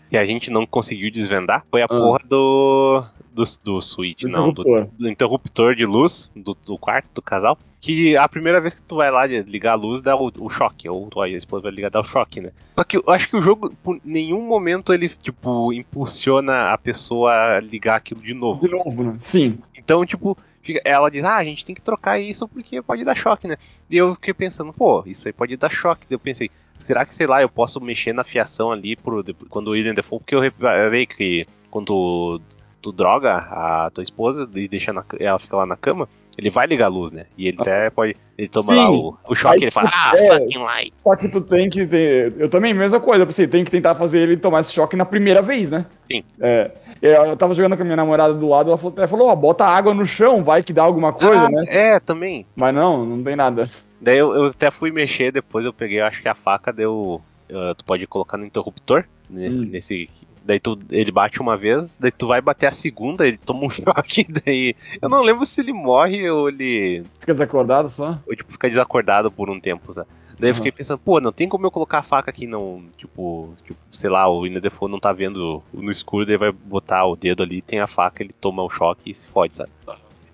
Que a gente não conseguiu desvendar foi a porra do. Do, do switch, Do não, do, interruptor. do interruptor de luz do, do quarto do casal. Que a primeira vez que tu vai lá ligar a luz dá o, o choque, ou tua esposa vai ligar dá o choque, né? Só que eu acho que o jogo, por nenhum momento, ele, tipo, impulsiona a pessoa a ligar aquilo de novo. De novo, né? Sim. Então, tipo, fica- ela diz, ah, a gente tem que trocar isso porque pode dar choque, né? E eu fiquei pensando, pô, isso aí pode dar choque. Daí eu pensei, será que, sei lá, eu posso mexer na fiação ali pro, quando o William Defoe, porque eu reparei que quando tu, tu droga a tua esposa e deixa na, ela fica lá na cama, ele vai ligar a luz, né? E ele até pode, ele toma Sim. lá o, o choque e ele fala, ah, é, fucking light. Só que tu tem que ter. Eu também, mesma coisa. Pensei, tem que tentar fazer ele tomar esse choque na primeira vez, né? Sim. É. Eu tava jogando com a minha namorada do lado, ela falou, ela falou ó, bota água no chão, vai que dá alguma coisa, Ah, né? É, também. Mas não, não tem nada. Daí eu, eu até fui mexer, depois eu peguei, acho que a faca deu. uh, tu pode colocar no interruptor. Hum. Nesse. Daí tu, ele bate uma vez, daí tu vai bater a segunda, ele toma um choque, daí. Eu não lembro se ele morre ou ele. Fica desacordado só? Ou tipo, fica desacordado por um tempo, sabe? Daí eu Aham. fiquei pensando, pô, não tem como eu colocar a faca aqui, não. Tipo, tipo sei lá, o Defoe não tá vendo no escuro, daí vai botar o dedo ali, tem a faca, ele toma o choque e se fode, sabe?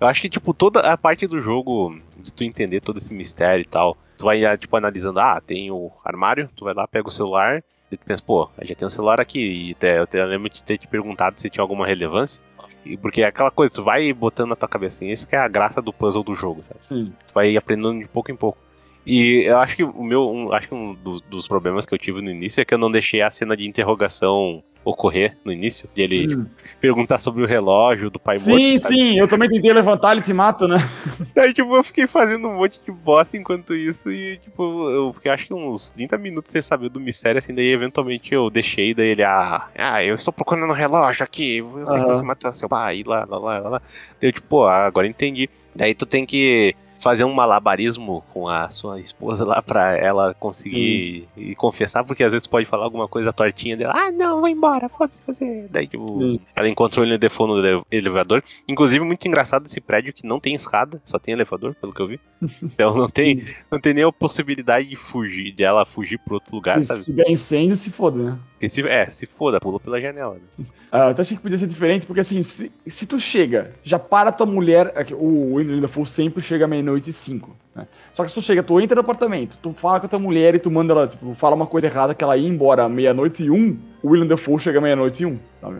Eu acho que, tipo, toda a parte do jogo, de tu entender todo esse mistério e tal, tu vai, ah, tipo, analisando, ah, tem o armário, tu vai lá, pega o celular, e tu pensa, pô, já tem um celular aqui, e até, eu até lembro de ter te perguntado se tinha alguma relevância, e porque é aquela coisa, tu vai botando na tua cabeça, isso que é a graça do puzzle do jogo, sabe? Sim. Tu vai aprendendo de pouco em pouco. E eu acho que o meu, um, acho que um do- dos problemas que eu tive no início é que eu não deixei a cena de interrogação ocorrer no início, de ele Hum. perguntar sobre o relógio do pai morto. Sim, sim, eu também tentei levantar, ele te mata, né? Aí, tipo, eu fiquei fazendo um monte de bosta enquanto isso e, tipo, eu fiquei acho que uns 30 minutos sem saber do mistério, assim, daí eventualmente eu deixei, daí ele, ah, ah eu estou procurando um relógio aqui, eu sei que Aham. você matou seu pai, lá, lá, lá, lá, lá. Daí eu, tipo, pô, agora entendi. Daí tu tem que fazer um malabarismo com a sua esposa lá pra ela conseguir e confessar, porque às vezes pode falar alguma coisa tortinha dela, ah, não, vou embora, pode fazer. Daí, tipo, ela encontrou ele no no ele- elevador. Inclusive, muito engraçado esse prédio que não tem escada, só tem elevador, pelo que eu vi. Então não tem, não tem nem a possibilidade de fugir, de ela fugir pro outro lugar, Se, sabe? se der incêndio, se foda, né? Se, é, se foda, pula pela janela. Né? Ah, eu até achei que podia ser diferente, porque assim, se, se tu chega, já para tua mulher. é O ainda for sempre chega à meia-noite e cinco. Né? Só que se tu chega, tu entra no apartamento, tu fala com a tua mulher e tu manda ela, tipo, fala uma coisa errada que ela ia embora meia-noite e um, o William Dafoe chega meia-noite e um. Sabe?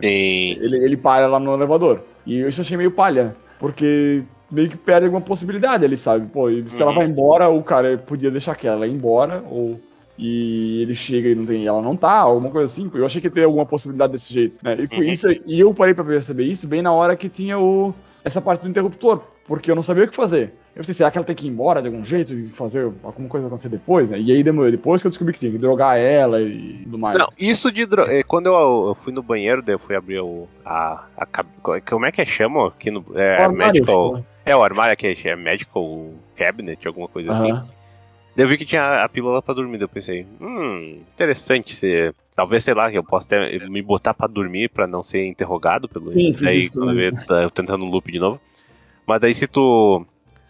Ele, ele para lá no elevador. E eu isso achei meio palha, porque meio que perde alguma possibilidade ali, sabe? Pô, se ela Uhum. vai embora, o cara podia deixar que ela ir embora, ou. E ele chega e não tem, ela não tá, alguma coisa assim. Eu achei que teria alguma possibilidade desse jeito, né? E, Uhum. isso, e eu parei pra perceber isso bem na hora que tinha o, essa parte do interruptor, porque eu não sabia o que fazer. Eu pensei, será que ela tem que ir embora de algum jeito e fazer alguma coisa acontecer depois, né? E aí demorou, depois que eu descobri que tinha que drogar ela e tudo mais. Não, isso de dro... é, Quando eu, eu fui no banheiro, daí eu fui abrir o. A, a Como é que é chama? Aqui no, é, O armário, medical. né? É o armário que é, é medical cabinet, alguma coisa assim. Daí eu vi que tinha a pílula pra dormir, daí eu pensei, hum, interessante se. Talvez, sei lá, que eu possa ter, me botar pra dormir pra não ser interrogado pelo. Sim, daí isso quando eu tá, eu tentando no loop de novo. Mas daí se tu.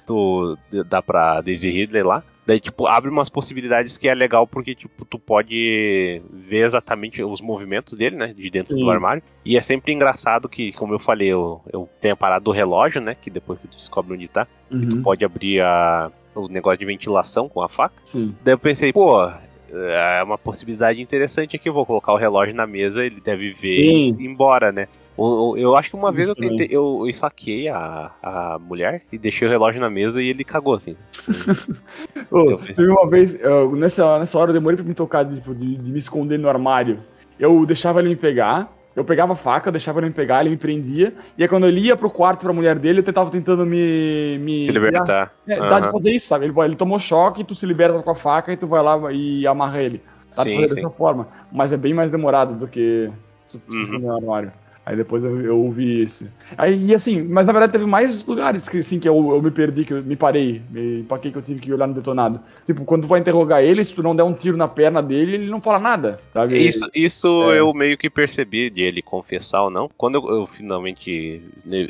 Tu dá pra Daisy Ridley lá, Daí, tipo, abre umas possibilidades que é legal porque, tipo, tu pode ver exatamente os movimentos dele, né? De dentro Sim. do armário. E é sempre engraçado que, como eu falei, eu, eu tenho a parada do relógio, né? Que depois que tu descobre onde tá, tu Uhum. pode abrir a, o negócio de ventilação com a faca. Sim. Daí eu pensei, pô, é uma possibilidade interessante aqui. Eu vou colocar o relógio na mesa, ele deve ver Sim. e ir embora, né? Eu acho que uma vez eu tentei, eu, eu esfaqueei a, a mulher e deixei o relógio na mesa e ele cagou, assim. Ô, teve uma vez, eu- nessa, nessa hora eu demorei pra me tocar de, tipo, de, de me esconder no armário. Eu deixava ele me pegar, eu pegava a faca, deixava ele me pegar, ele me prendia, e aí quando ele ia pro quarto pra mulher dele, eu tentava tentando me. me Se libertar. É, dá de fazer isso, sabe? Ele, ele tomou choque, tu se liberta com a faca e tu vai lá e amarra ele. Dá de Sim, fazer sim. dessa forma. Mas é bem mais demorado do que se se Uhum. esconder no armário. Aí depois eu, eu ouvi isso. Aí, e assim, mas na verdade teve mais lugares que, assim, que eu, eu me perdi, que eu me parei, me empaquei que eu tive que olhar no detonado. Tipo, quando tu vai interrogar ele, se tu não der um tiro na perna dele, ele não fala nada, sabe? Isso, isso É. eu meio que percebi de ele confessar ou não. Quando eu, eu finalmente.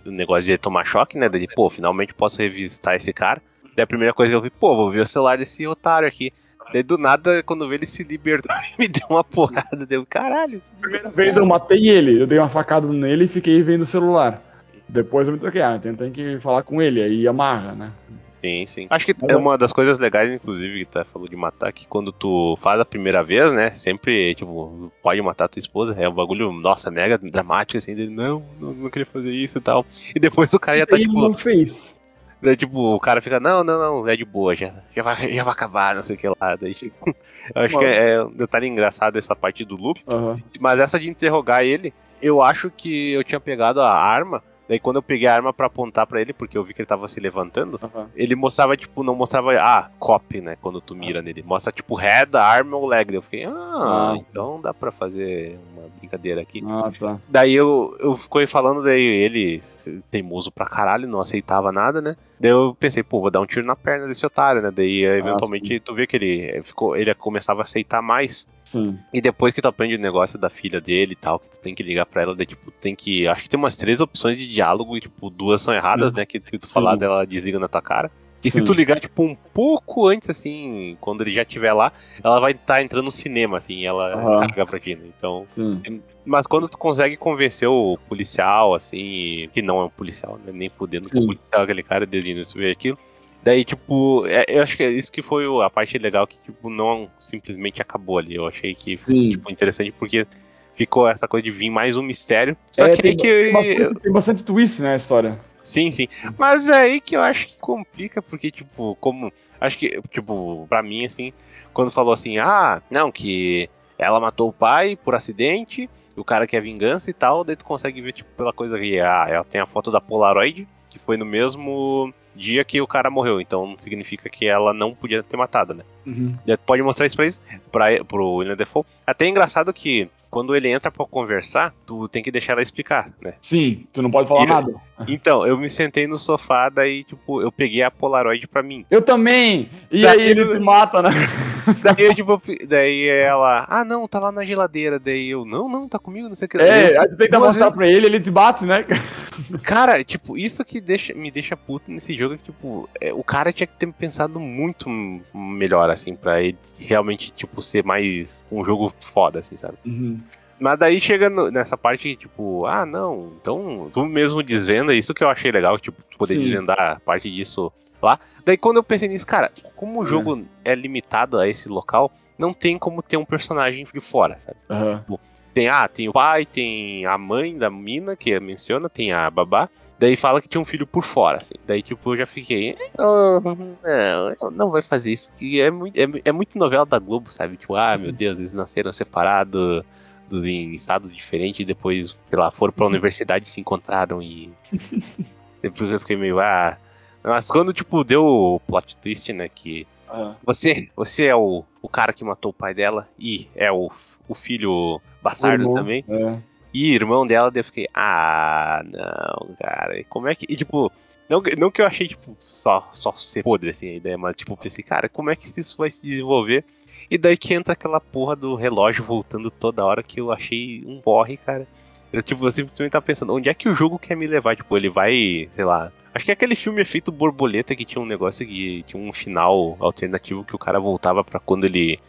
O negócio de ele tomar choque, né? Dele, pô, finalmente posso revisitar esse cara. Daí a primeira coisa que eu vi, pô, vou ver o celular desse otário aqui. Daí do nada, quando vi ele se libertou, me deu uma porrada. Deu, caralho. Primeira desgraçado." vez eu matei ele, eu dei uma facada nele e fiquei vendo o celular. Depois eu me toquei, ah, tem, tem que falar com ele, aí amarra, né? Sim, sim. Acho que é eu- uma das coisas legais, inclusive, que tá falou de matar, que quando tu faz a primeira vez, né? Sempre, tipo, pode matar tua esposa. É um bagulho, nossa, mega dramático, assim, dele, não, não, não queria fazer isso e tal. E depois o cara já tá, ele tipo, não fez. Daí, tipo, o cara fica, não, não, não, é de boa, já, já, vai, já vai acabar, não sei o que lá. Daí, tipo, eu acho que é, é um detalhe engraçado essa parte do loop. Aham. Mas essa de interrogar ele, eu acho que eu tinha pegado a arma. Daí quando eu peguei a arma pra apontar pra ele, porque eu vi que ele tava se levantando, aham. ele mostrava, tipo, não mostrava, ah, cop, né, quando tu mira nele. Mostra, tipo, head, arm ou leg. Eu fiquei, ah, Ah. então dá pra fazer uma brincadeira aqui. Ah, tá. Daí eu, eu fiquei falando, daí ele, teimoso pra caralho, não aceitava nada, né? Daí eu pensei, pô, vou dar um tiro na perna desse otário, né? Daí eventualmente tu vê que ele ficou, ele começava a aceitar mais. Sim. E depois que tu aprende o negócio da filha dele e tal, que tu tem que ligar pra ela, daí, tipo, tem que. Acho que tem umas três opções de diálogo e, tipo, duas são erradas, né? Que tu Sim. falar dela, desliga na tua cara. E se tu ligar, tipo, um pouco antes, assim, quando ele já estiver lá, ela vai estar entrando no cinema, assim, ela Aham. carga pra ti, né? Então. Sim. Mas quando tu consegue convencer o policial, assim, que não é um policial, né? Nem fudendo que o Sim. policial é aquele cara desde o início aquilo. Daí, tipo, é- eu acho que é isso que foi a parte legal, que, tipo, não simplesmente acabou ali. Eu achei que foi, tipo, interessante porque ficou essa coisa de vir mais um mistério. Só É, que tem, que. bastante, tem bastante twist né, a história. Sim, sim. Mas é aí que eu acho que complica, porque, tipo, como. Acho que, tipo, pra mim, assim, quando falou assim, ah, não, que ela matou o pai por acidente, o cara quer vingança e tal, daí tu consegue ver, tipo, pela coisa que, ah, ela tem a foto da Polaroid, que foi no mesmo dia que o cara morreu, então significa que ela não podia ter matado, né? Uhum. Pode mostrar isso pra, isso, pra, pro William Defoe. Até é engraçado que, quando ele entra pra conversar, tu tem que deixar ela explicar, né? Sim, tu não pode falar E- nada. Então, eu me sentei no sofá, daí, tipo, eu peguei a Polaroid pra mim. Eu também! E Daí aí ele eu- te mata, né? Daí eu, tipo, daí ela, ah, não, tá lá na geladeira. Daí eu, não, não, tá comigo, não sei o que. É, eu, aí tu tenta mostrar pra ele, ele te bate, né? Cara, tipo, isso que deixa, me deixa puto nesse jogo é que, tipo, é, o cara tinha que ter pensado muito melhor, assim, pra ele realmente, tipo, ser mais um jogo foda, assim, sabe? Uhum. Mas daí chega no- nessa parte, tipo, ah, não, então tu mesmo desvenda, isso que eu achei legal, tipo, tu poder Sim. desvendar parte disso lá. Daí quando eu pensei nisso, cara, como o É. jogo é limitado a esse local, não tem como ter um personagem de fora, sabe? Aham. Tem, ah, tem o pai, tem a mãe da mina, que menciona, tem a babá. Daí fala que tinha um filho por fora, assim. Daí, tipo, eu já fiquei. "Ah, Não, não vai fazer isso. Que é, muito, é, é muito novela da Globo, sabe? Tipo, ah, meu Deus, eles nasceram separados dos- em estados diferentes e depois, sei lá, foram pra universidade e se encontraram e. Depois eu fiquei meio, ah. Mas quando, tipo, deu o plot twist, né? Que você, você é o, o cara que matou o pai dela e é o, o filho bastardo também. É. E irmão dela, daí eu fiquei, ah, não, cara, como é que. E tipo, não, que- não que eu achei, tipo, só, só ser podre assim a ideia, mas tipo, pensei, cara, como é que isso vai se desenvolver? E daí que entra aquela porra do relógio voltando toda hora que eu achei um porre, cara. Eu, tipo, eu simplesmente tava pensando, onde é que o jogo quer me levar? Tipo, ele vai, sei lá. Acho que é aquele filme Efeito Borboleta que tinha um negócio que tinha um final alternativo que o cara voltava para quando ele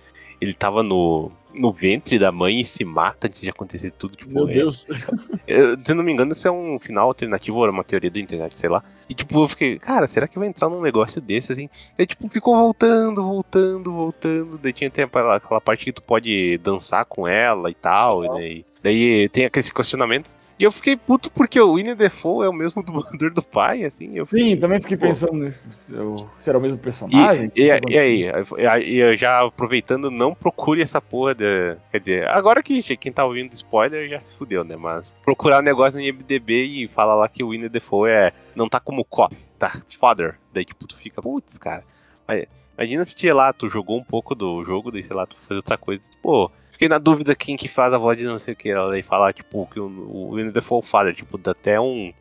ele tava no, no ventre da mãe e se mata antes de acontecer tudo. Tipo, Meu é- Deus. eu, se não me engano, isso é um final alternativo ou era uma teoria da internet, sei lá. E tipo, eu fiquei, cara, será que vai entrar num negócio desse assim? Daí tipo, ficou voltando, voltando, voltando. Daí tinha tempo aquela, aquela parte que tu pode dançar com ela e tal. E daí, daí tem aqueles questionamentos. E eu fiquei puto porque o Winnie Defoe é o mesmo dublador do pai, assim. Eu fiquei, Sim, também fiquei Pô. pensando nisso, se eu- se era o mesmo personagem. E, e, e aí, e aí, já aproveitando, não procure essa porra de. Quer dizer, agora que quem tá ouvindo spoiler já se fudeu, né? Mas procurar um negócio em MDB e falar lá que o Winnie Defoe é, não tá como cop, tá father. Daí tipo, tu fica, putz, cara. Mas, imagina se tinha lá, tu jogou um pouco do jogo, daí sei lá, tu fez outra coisa. Pô, fiquei na dúvida quem que faz a voz de não sei o que. Ela daí falar, tipo, que o, Winnie é o father, tipo, dá até um.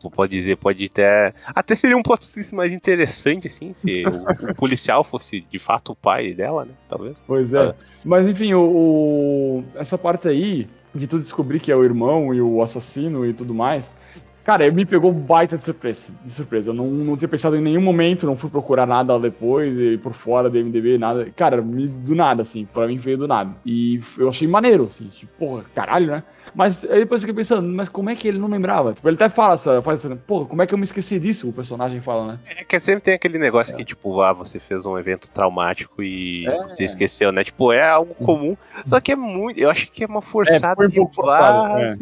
Tu pode dizer, pode até. Até seria um plot twist mais interessante, assim, se o, o policial fosse de fato o pai dela, né? Talvez. Pois é. Ah. Mas enfim, o, o- essa parte aí, de tu descobrir que é o irmão e o assassino e tudo mais, cara, me pegou baita de surpresa. De surpresa. Eu não, não tinha pensado em nenhum momento, não fui procurar nada depois, e por fora do MDB, nada. Cara, me, do nada, assim, pra mim veio do nada. E eu achei maneiro, assim, tipo, porra, caralho, né? Mas aí depois eu fiquei pensando, mas como é que ele não lembrava? Tipo, ele até fala essa, faz essa, porra, como é que eu me esqueci disso? O personagem fala, né? É que sempre tem aquele negócio que, tipo, ah, você fez um evento traumático e É. você esqueceu, né? Tipo, é algo comum. Só que é muito. Eu acho que é uma forçada foi um de pouco forçado, barra, é.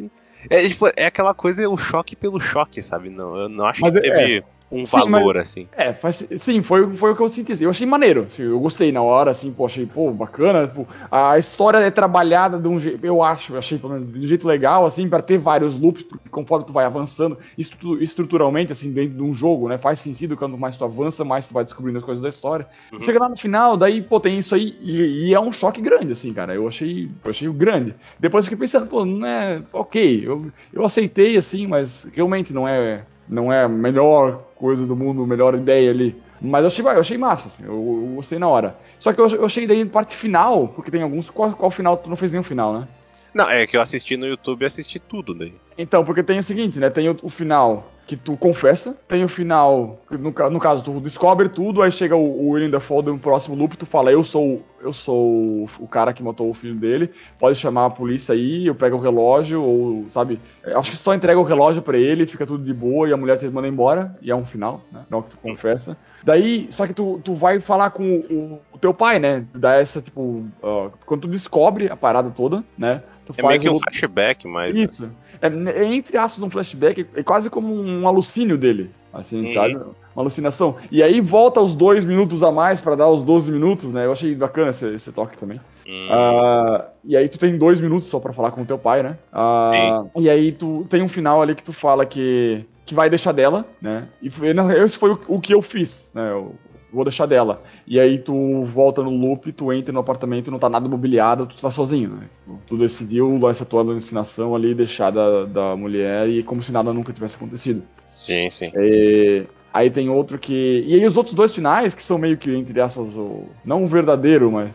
É, tipo, é aquela coisa, o choque pelo choque, sabe? Não, eu não acho Mas que é- teve um Sim, valor, assim. É, faz, sim, foi, foi o que eu senti. assim. Eu achei maneiro. assim, eu gostei na hora, assim, pô, achei, pô, bacana. Tipo, a história é trabalhada de um jeito, eu acho, eu achei pelo menos de um jeito legal, assim, pra ter vários loops, porque conforme tu vai avançando, estru- estruturalmente, assim, dentro de um jogo, né? Faz sentido quanto mais tu avança, mais tu vai descobrindo as coisas da história. Uhum. Chega lá no final, daí, pô, tem isso aí, e, e é um choque grande, assim, cara. Eu achei, eu achei grande. Depois eu fiquei pensando, pô, não é. Ok, eu, eu aceitei, assim, mas realmente não é. Não é a melhor coisa do mundo, melhor ideia ali. Mas eu achei, eu achei massa, assim, eu, eu gostei na hora. Só que eu, eu achei daí parte final, porque tem alguns. Qual, qual final? Tu não fez nenhum final, né? Não, é que eu assisti no YouTube e assisti tudo daí. Então, porque tem o seguinte, né? Tem o, o final que tu confessa, tem o final, no, no caso, tu descobre tudo, aí chega o, o William Dafoe no próximo loop, tu fala, eu sou, eu sou o cara que matou o filho dele, pode chamar a polícia aí, eu pego o relógio, ou, sabe, acho que só entrega o relógio pra ele, fica tudo de boa, e a mulher te manda embora, e é um final, né? Não que tu confessa. Daí, só que tu, tu vai falar com o, o teu pai, né? Dá essa, tipo, ó, quando tu descobre a parada toda, né? Tu É meio que um loop- flashback, mas. isso. É, é, entre aspas, um flashback, é quase como um alucínio dele, assim, Uhum. sabe? Uma alucinação. E aí volta os dois minutos a mais pra dar os 12 minutos, né? Eu achei bacana esse, esse toque também. Ah, e aí tu tem dois minutos só pra falar com o teu pai, né? Ah, e aí tu tem um final ali que tu fala que, que vai deixar dela, né? E foi, foi o, o que eu fiz, né? Eu vou deixar dela. E aí tu volta no loop, tu entra no apartamento, não tá nada mobiliado, tu tá sozinho, né? Tu decidiu essa tua alucinação ali, deixar da, da mulher e como se nada nunca tivesse acontecido. Sim, sim. É, aí tem outro que. E aí os outros dois finais, que são meio que, entre aspas, o... não o verdadeiro, mas.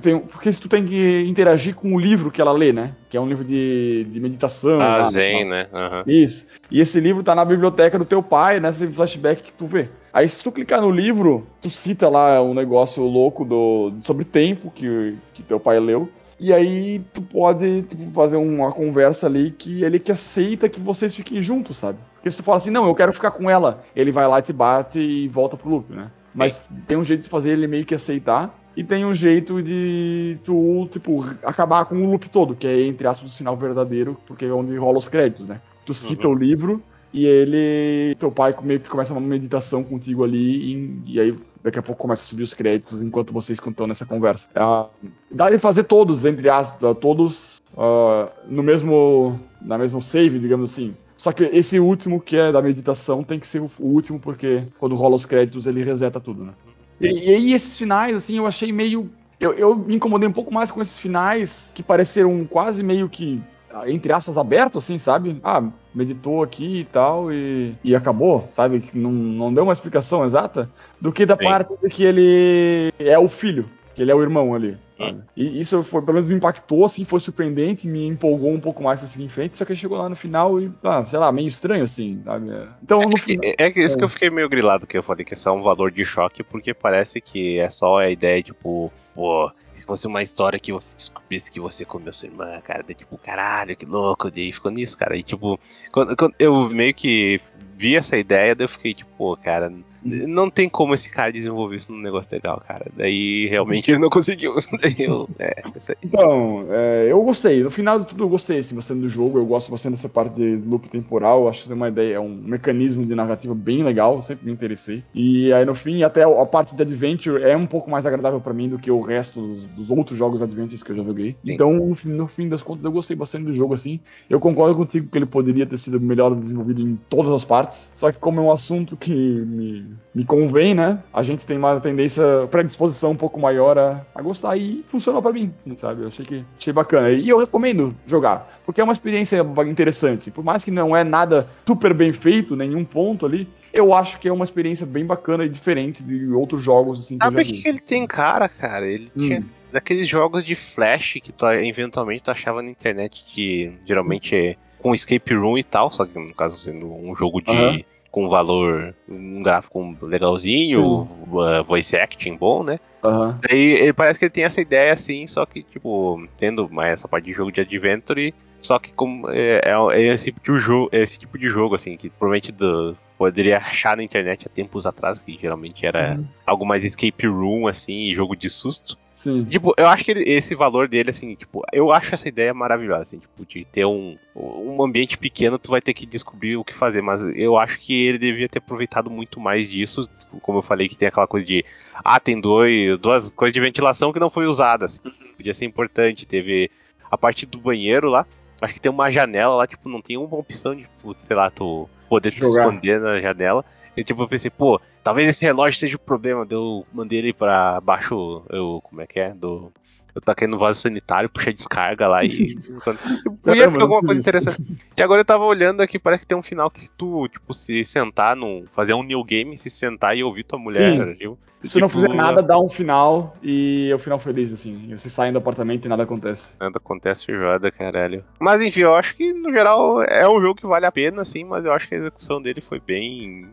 Tem- Porque se tu tem que interagir com o livro que ela lê, né? Que é um livro de, de meditação. Ah, Zen, né? Aham. Isso. E esse livro tá na biblioteca do teu pai, nesse flashback que tu vê. Aí se tu clicar no livro, tu cita lá um negócio louco do, sobre tempo que, que teu pai leu. E aí tu pode tipo, fazer uma conversa ali que ele que aceita que vocês fiquem juntos, sabe? Porque se tu fala assim, não, eu quero ficar com ela, ele vai lá, te bate e volta pro loop, né? Mas tem um jeito de fazer ele meio que aceitar. E tem um jeito de tu, tipo, acabar com o loop todo, que é, entre aspas, o sinal verdadeiro, porque é onde rola os créditos, né? Tu cita o livro e ele. Teu pai meio que começa uma meditação contigo ali, e, e aí daqui a pouco começa a subir os créditos enquanto vocês estão nessa conversa. Ah, dá de fazer todos, entre aspas, todos ah, no mesmo. na mesmo save, digamos assim. Só que esse último, que é da meditação, tem que ser o o último, porque quando rola os créditos ele reseta tudo, né? E, e aí esses finais, assim, eu achei meio. Eu, eu me incomodei um pouco mais com esses finais que pareceram quase meio que, ah, entre aspas, abertos, assim, sabe? Ah, meditou aqui e tal e, e acabou, sabe? Que não, não deu uma explicação exata. Do que da Sim. parte de que ele é o filho, que ele é o irmão ali. Hum. E isso foi, pelo menos me impactou, assim, foi surpreendente, me empolgou um pouco mais pra seguir em frente, só que chegou lá no final e, ah, sei lá, meio estranho, assim, sabe? Então, no final. É, é, é isso é. que eu fiquei meio grilado que eu falei que é só um valor de choque, porque parece que é só a ideia, tipo, pô, se fosse uma história que você descobrisse que você comeu sua irmã, cara, daí, tipo, caralho, que louco, daí ficou nisso, cara. E tipo, quando, quando eu meio que vi essa ideia, daí eu fiquei, tipo, pô, cara, não tem como esse cara desenvolver isso num negócio legal, cara. Daí realmente ele não conseguiu. eu, é, então, é, eu gostei. No final de tudo, eu gostei assim, bastante do jogo. Eu gosto bastante dessa parte de loop temporal. Acho que é uma ideia, é um mecanismo de narrativa bem legal. Sempre me interessei. E aí no fim, até a parte de adventure é um pouco mais agradável para mim do que o resto dos, dos outros jogos de adventure que eu já joguei. Sim. Então, no fim, no fim das contas, eu gostei bastante do jogo assim. Eu concordo contigo que ele poderia ter sido melhor desenvolvido em todas as partes. Só que como é um assunto que me me convém, né? A gente tem uma tendência, predisposição um pouco maior a, a gostar e funcionou para mim, sabe? Eu achei que achei bacana. E eu recomendo jogar, porque é uma experiência interessante. Por mais que não é nada super bem feito, nenhum ponto ali, eu acho que é uma experiência bem bacana e diferente de outros jogos assim. Sabe o que, que, ele tem cara, cara? Ele hum. tinha daqueles jogos de flash que tu eventualmente tu achava na internet que geralmente é com escape room e tal, só que no caso sendo um jogo de uhum com valor, um gráfico legalzinho, uh, voice acting bom, né? Uhum. Daí ele parece que ele tem essa ideia assim, só que, tipo, tendo mais essa parte de jogo de adventure, só que como é, é, é esse, tipo de jogo, é esse tipo de jogo, assim, que provavelmente do, poderia achar na internet há tempos atrás, que geralmente era uhum. algo mais escape room, assim, jogo de susto. Sim. Tipo, eu acho que ele, esse valor dele, assim, tipo, eu acho essa ideia maravilhosa, assim, tipo, de ter um, um ambiente pequeno, tu vai ter que descobrir o que fazer, mas eu acho que ele devia ter aproveitado muito mais disso, tipo, como eu falei, que tem aquela coisa de, ah, tem dois, duas coisas de ventilação que não foi usadas, assim, podia ser importante, teve a parte do banheiro lá, acho que tem uma janela lá, tipo, não tem uma opção de, tipo, sei lá, tu poder se esconder na janela, e tipo, eu pensei, pô, talvez esse relógio seja o problema. Eu mandei ele pra baixo, eu, como é que é? Do, eu taquei no vaso sanitário, puxei descarga lá e. Podia ter alguma coisa interessante. E agora eu tava olhando aqui, parece que tem um final que se tu, tipo, se sentar num. fazer um new game, se sentar e ouvir tua mulher, viu? Se tu não tipo, fizer nada, dá um final e é o final feliz, assim. E você sai do apartamento e nada acontece. Nada acontece feijoada, caralho. Mas enfim, eu acho que no geral é um jogo que vale a pena, assim, mas eu acho que a execução dele foi bem.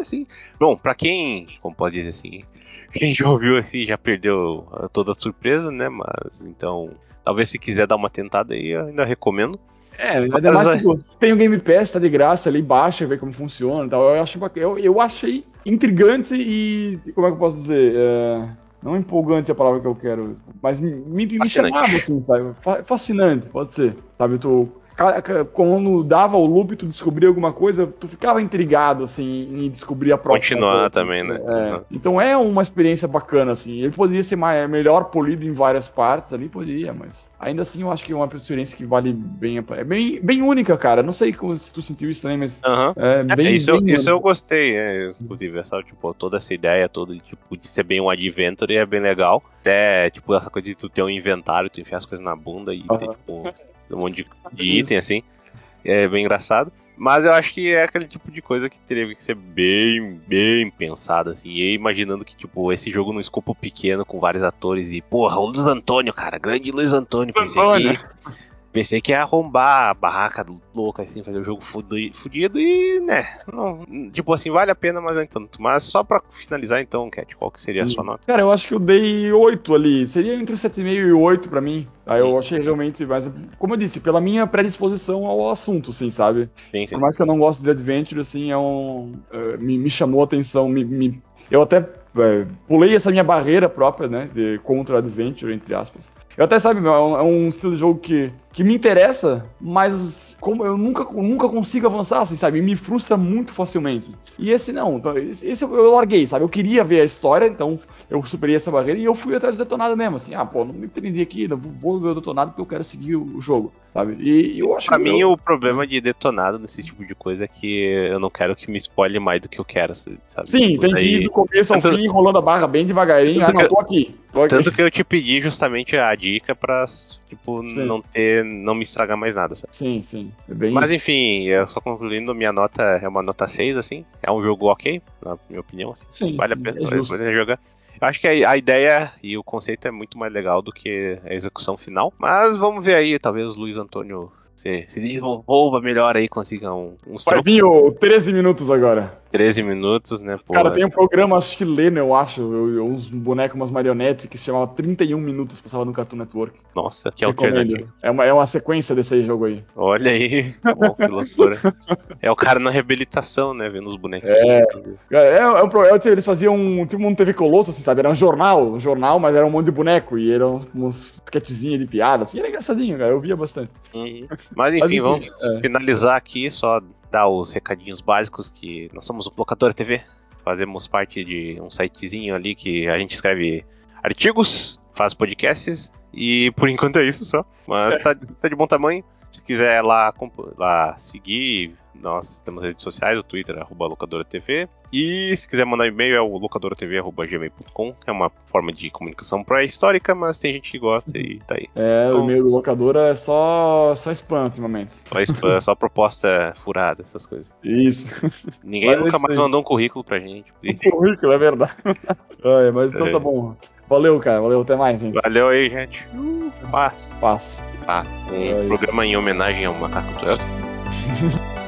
assim. Bom, pra quem. Como pode dizer assim? Quem já ouviu assim já perdeu toda a surpresa, né? Mas então. Talvez se quiser dar uma tentada aí, eu ainda recomendo. É, ainda mais, tipo, tem o Game Pass, tá de graça ali, baixa, vê como funciona e tal. Eu, acho, eu, eu achei intrigante e. Como é que eu posso dizer? É, não empolgante é a palavra que eu quero, mas me, me, me chamava assim, sabe? Fascinante, pode ser. Sabe, eu tô quando dava o loop, tu descobria alguma coisa, tu ficava intrigado, assim, em descobrir a próxima Continuar coisa, também, né? É. Então é uma experiência bacana, assim. Ele poderia ser mais, melhor polido em várias partes ali, poderia, mas ainda assim eu acho que é uma experiência que vale bem É bem, bem única, cara. Não sei se tu sentiu isso também, mas é bem, é, isso, bem isso eu gostei, é, inclusive, essa, tipo, toda essa ideia toda tipo, de ser bem um adventure é bem legal. Até, tipo, essa coisa de tu ter um inventário, tu enfiar as coisas na bunda e ter, tipo um monte de, de item assim. É bem engraçado. Mas eu acho que é aquele tipo de coisa que teria que ser bem, bem pensado, assim. E imaginando que, tipo, esse jogo num escopo pequeno, com vários atores e, porra, o Luiz Antônio, cara, grande Luiz Antônio. Pensei que, Pensei que ia arrombar a barraca louca, assim, fazer o jogo fudido e, né, não, tipo assim, vale a pena, mas nem tanto. Mas só pra finalizar então, Cat, qual que seria a sua nota? Cara, eu acho que eu dei 8 ali, seria entre 7,5 e 8 pra mim. Aí eu achei realmente, mas como eu disse, pela minha predisposição ao assunto, assim, sabe? Sim, sim. Por mais que eu não goste de Adventure, assim, é um... Uh, me, me chamou a atenção, me, me eu até é, pulei essa minha barreira própria, né, de contra adventure, entre aspas. Eu até sabe, é um, é um estilo de jogo que, que me interessa, mas como eu nunca, nunca consigo avançar, assim, sabe? Me frustra muito facilmente. E esse não, então, esse eu larguei, sabe? Eu queria ver a história, então eu superei essa barreira e eu fui atrás do detonado mesmo, assim, ah, pô, não me prendi aqui, vou ver o detonado porque eu quero seguir o jogo, sabe? E, eu acho Pra que mim, eu... o problema de detonado nesse tipo de coisa é que eu não quero que me spoile mais do que eu quero, sabe? Sim, tipo, tem que ir do começo ao Tanto... fim, rolando a barra bem devagarinho, ah, não, tô aqui. Tô aqui. Tanto que eu te pedi justamente a dica pra, tipo, sim. não ter, não me estragar mais nada, sabe? Sim, sim. É Mas isso. enfim, eu só concluindo, minha nota é uma nota 6, assim. É um jogo ok, na minha opinião, assim. Sim, vale sim, a pena, é pena jogar. Eu acho que a, ideia e o conceito é muito mais legal do que a execução final. Mas vamos ver aí, talvez o Luiz Antônio se, se desenvolva melhor aí, consiga um, um Vai vir o 13 minutos agora. 13 minutos, né? Pô, Cara, tem um programa chileno, eu acho, uns bonecos, umas marionetes, que se chamava 31 minutos, passava no Cartoon Network. Nossa, que alternativo. É uma, é uma sequência desse jogo aí. Olha aí, que loucura. é o cara na reabilitação, né, vendo os bonecos. É, é, é, é, eles faziam um, tipo um TV Colosso, assim, sabe? Era um jornal, um jornal, mas era um monte de boneco, e eram uns, uns de piada, assim, era engraçadinho, cara, eu via bastante. Uhum. Mas enfim, mas, enfim vamos é. finalizar aqui, só dar os recadinhos básicos que nós somos o Locadora TV. Fazemos parte de um sitezinho ali que a gente escreve artigos, faz podcasts e por enquanto é isso só. Mas tá, tá de bom tamanho. Se quiser lá, lá seguir, nós temos redes sociais, o Twitter, arroba locadoratv. E se quiser mandar e-mail é o locadoratv.gmail.com, que é uma forma de comunicação pré-histórica, mas tem gente que gosta e tá aí. É, então, o e-mail do locadora é só, só spam ultimamente. Só spam, só proposta furada, essas coisas. Isso. Ninguém mas nunca mais mandou um currículo pra gente. Um currículo, é verdade. é, mas então é. tá bom. Valeu, cara. Valeu, até mais, gente. Valeu aí, gente. Uh, paz. Paz. Paz. Um programa em homenagem ao macaco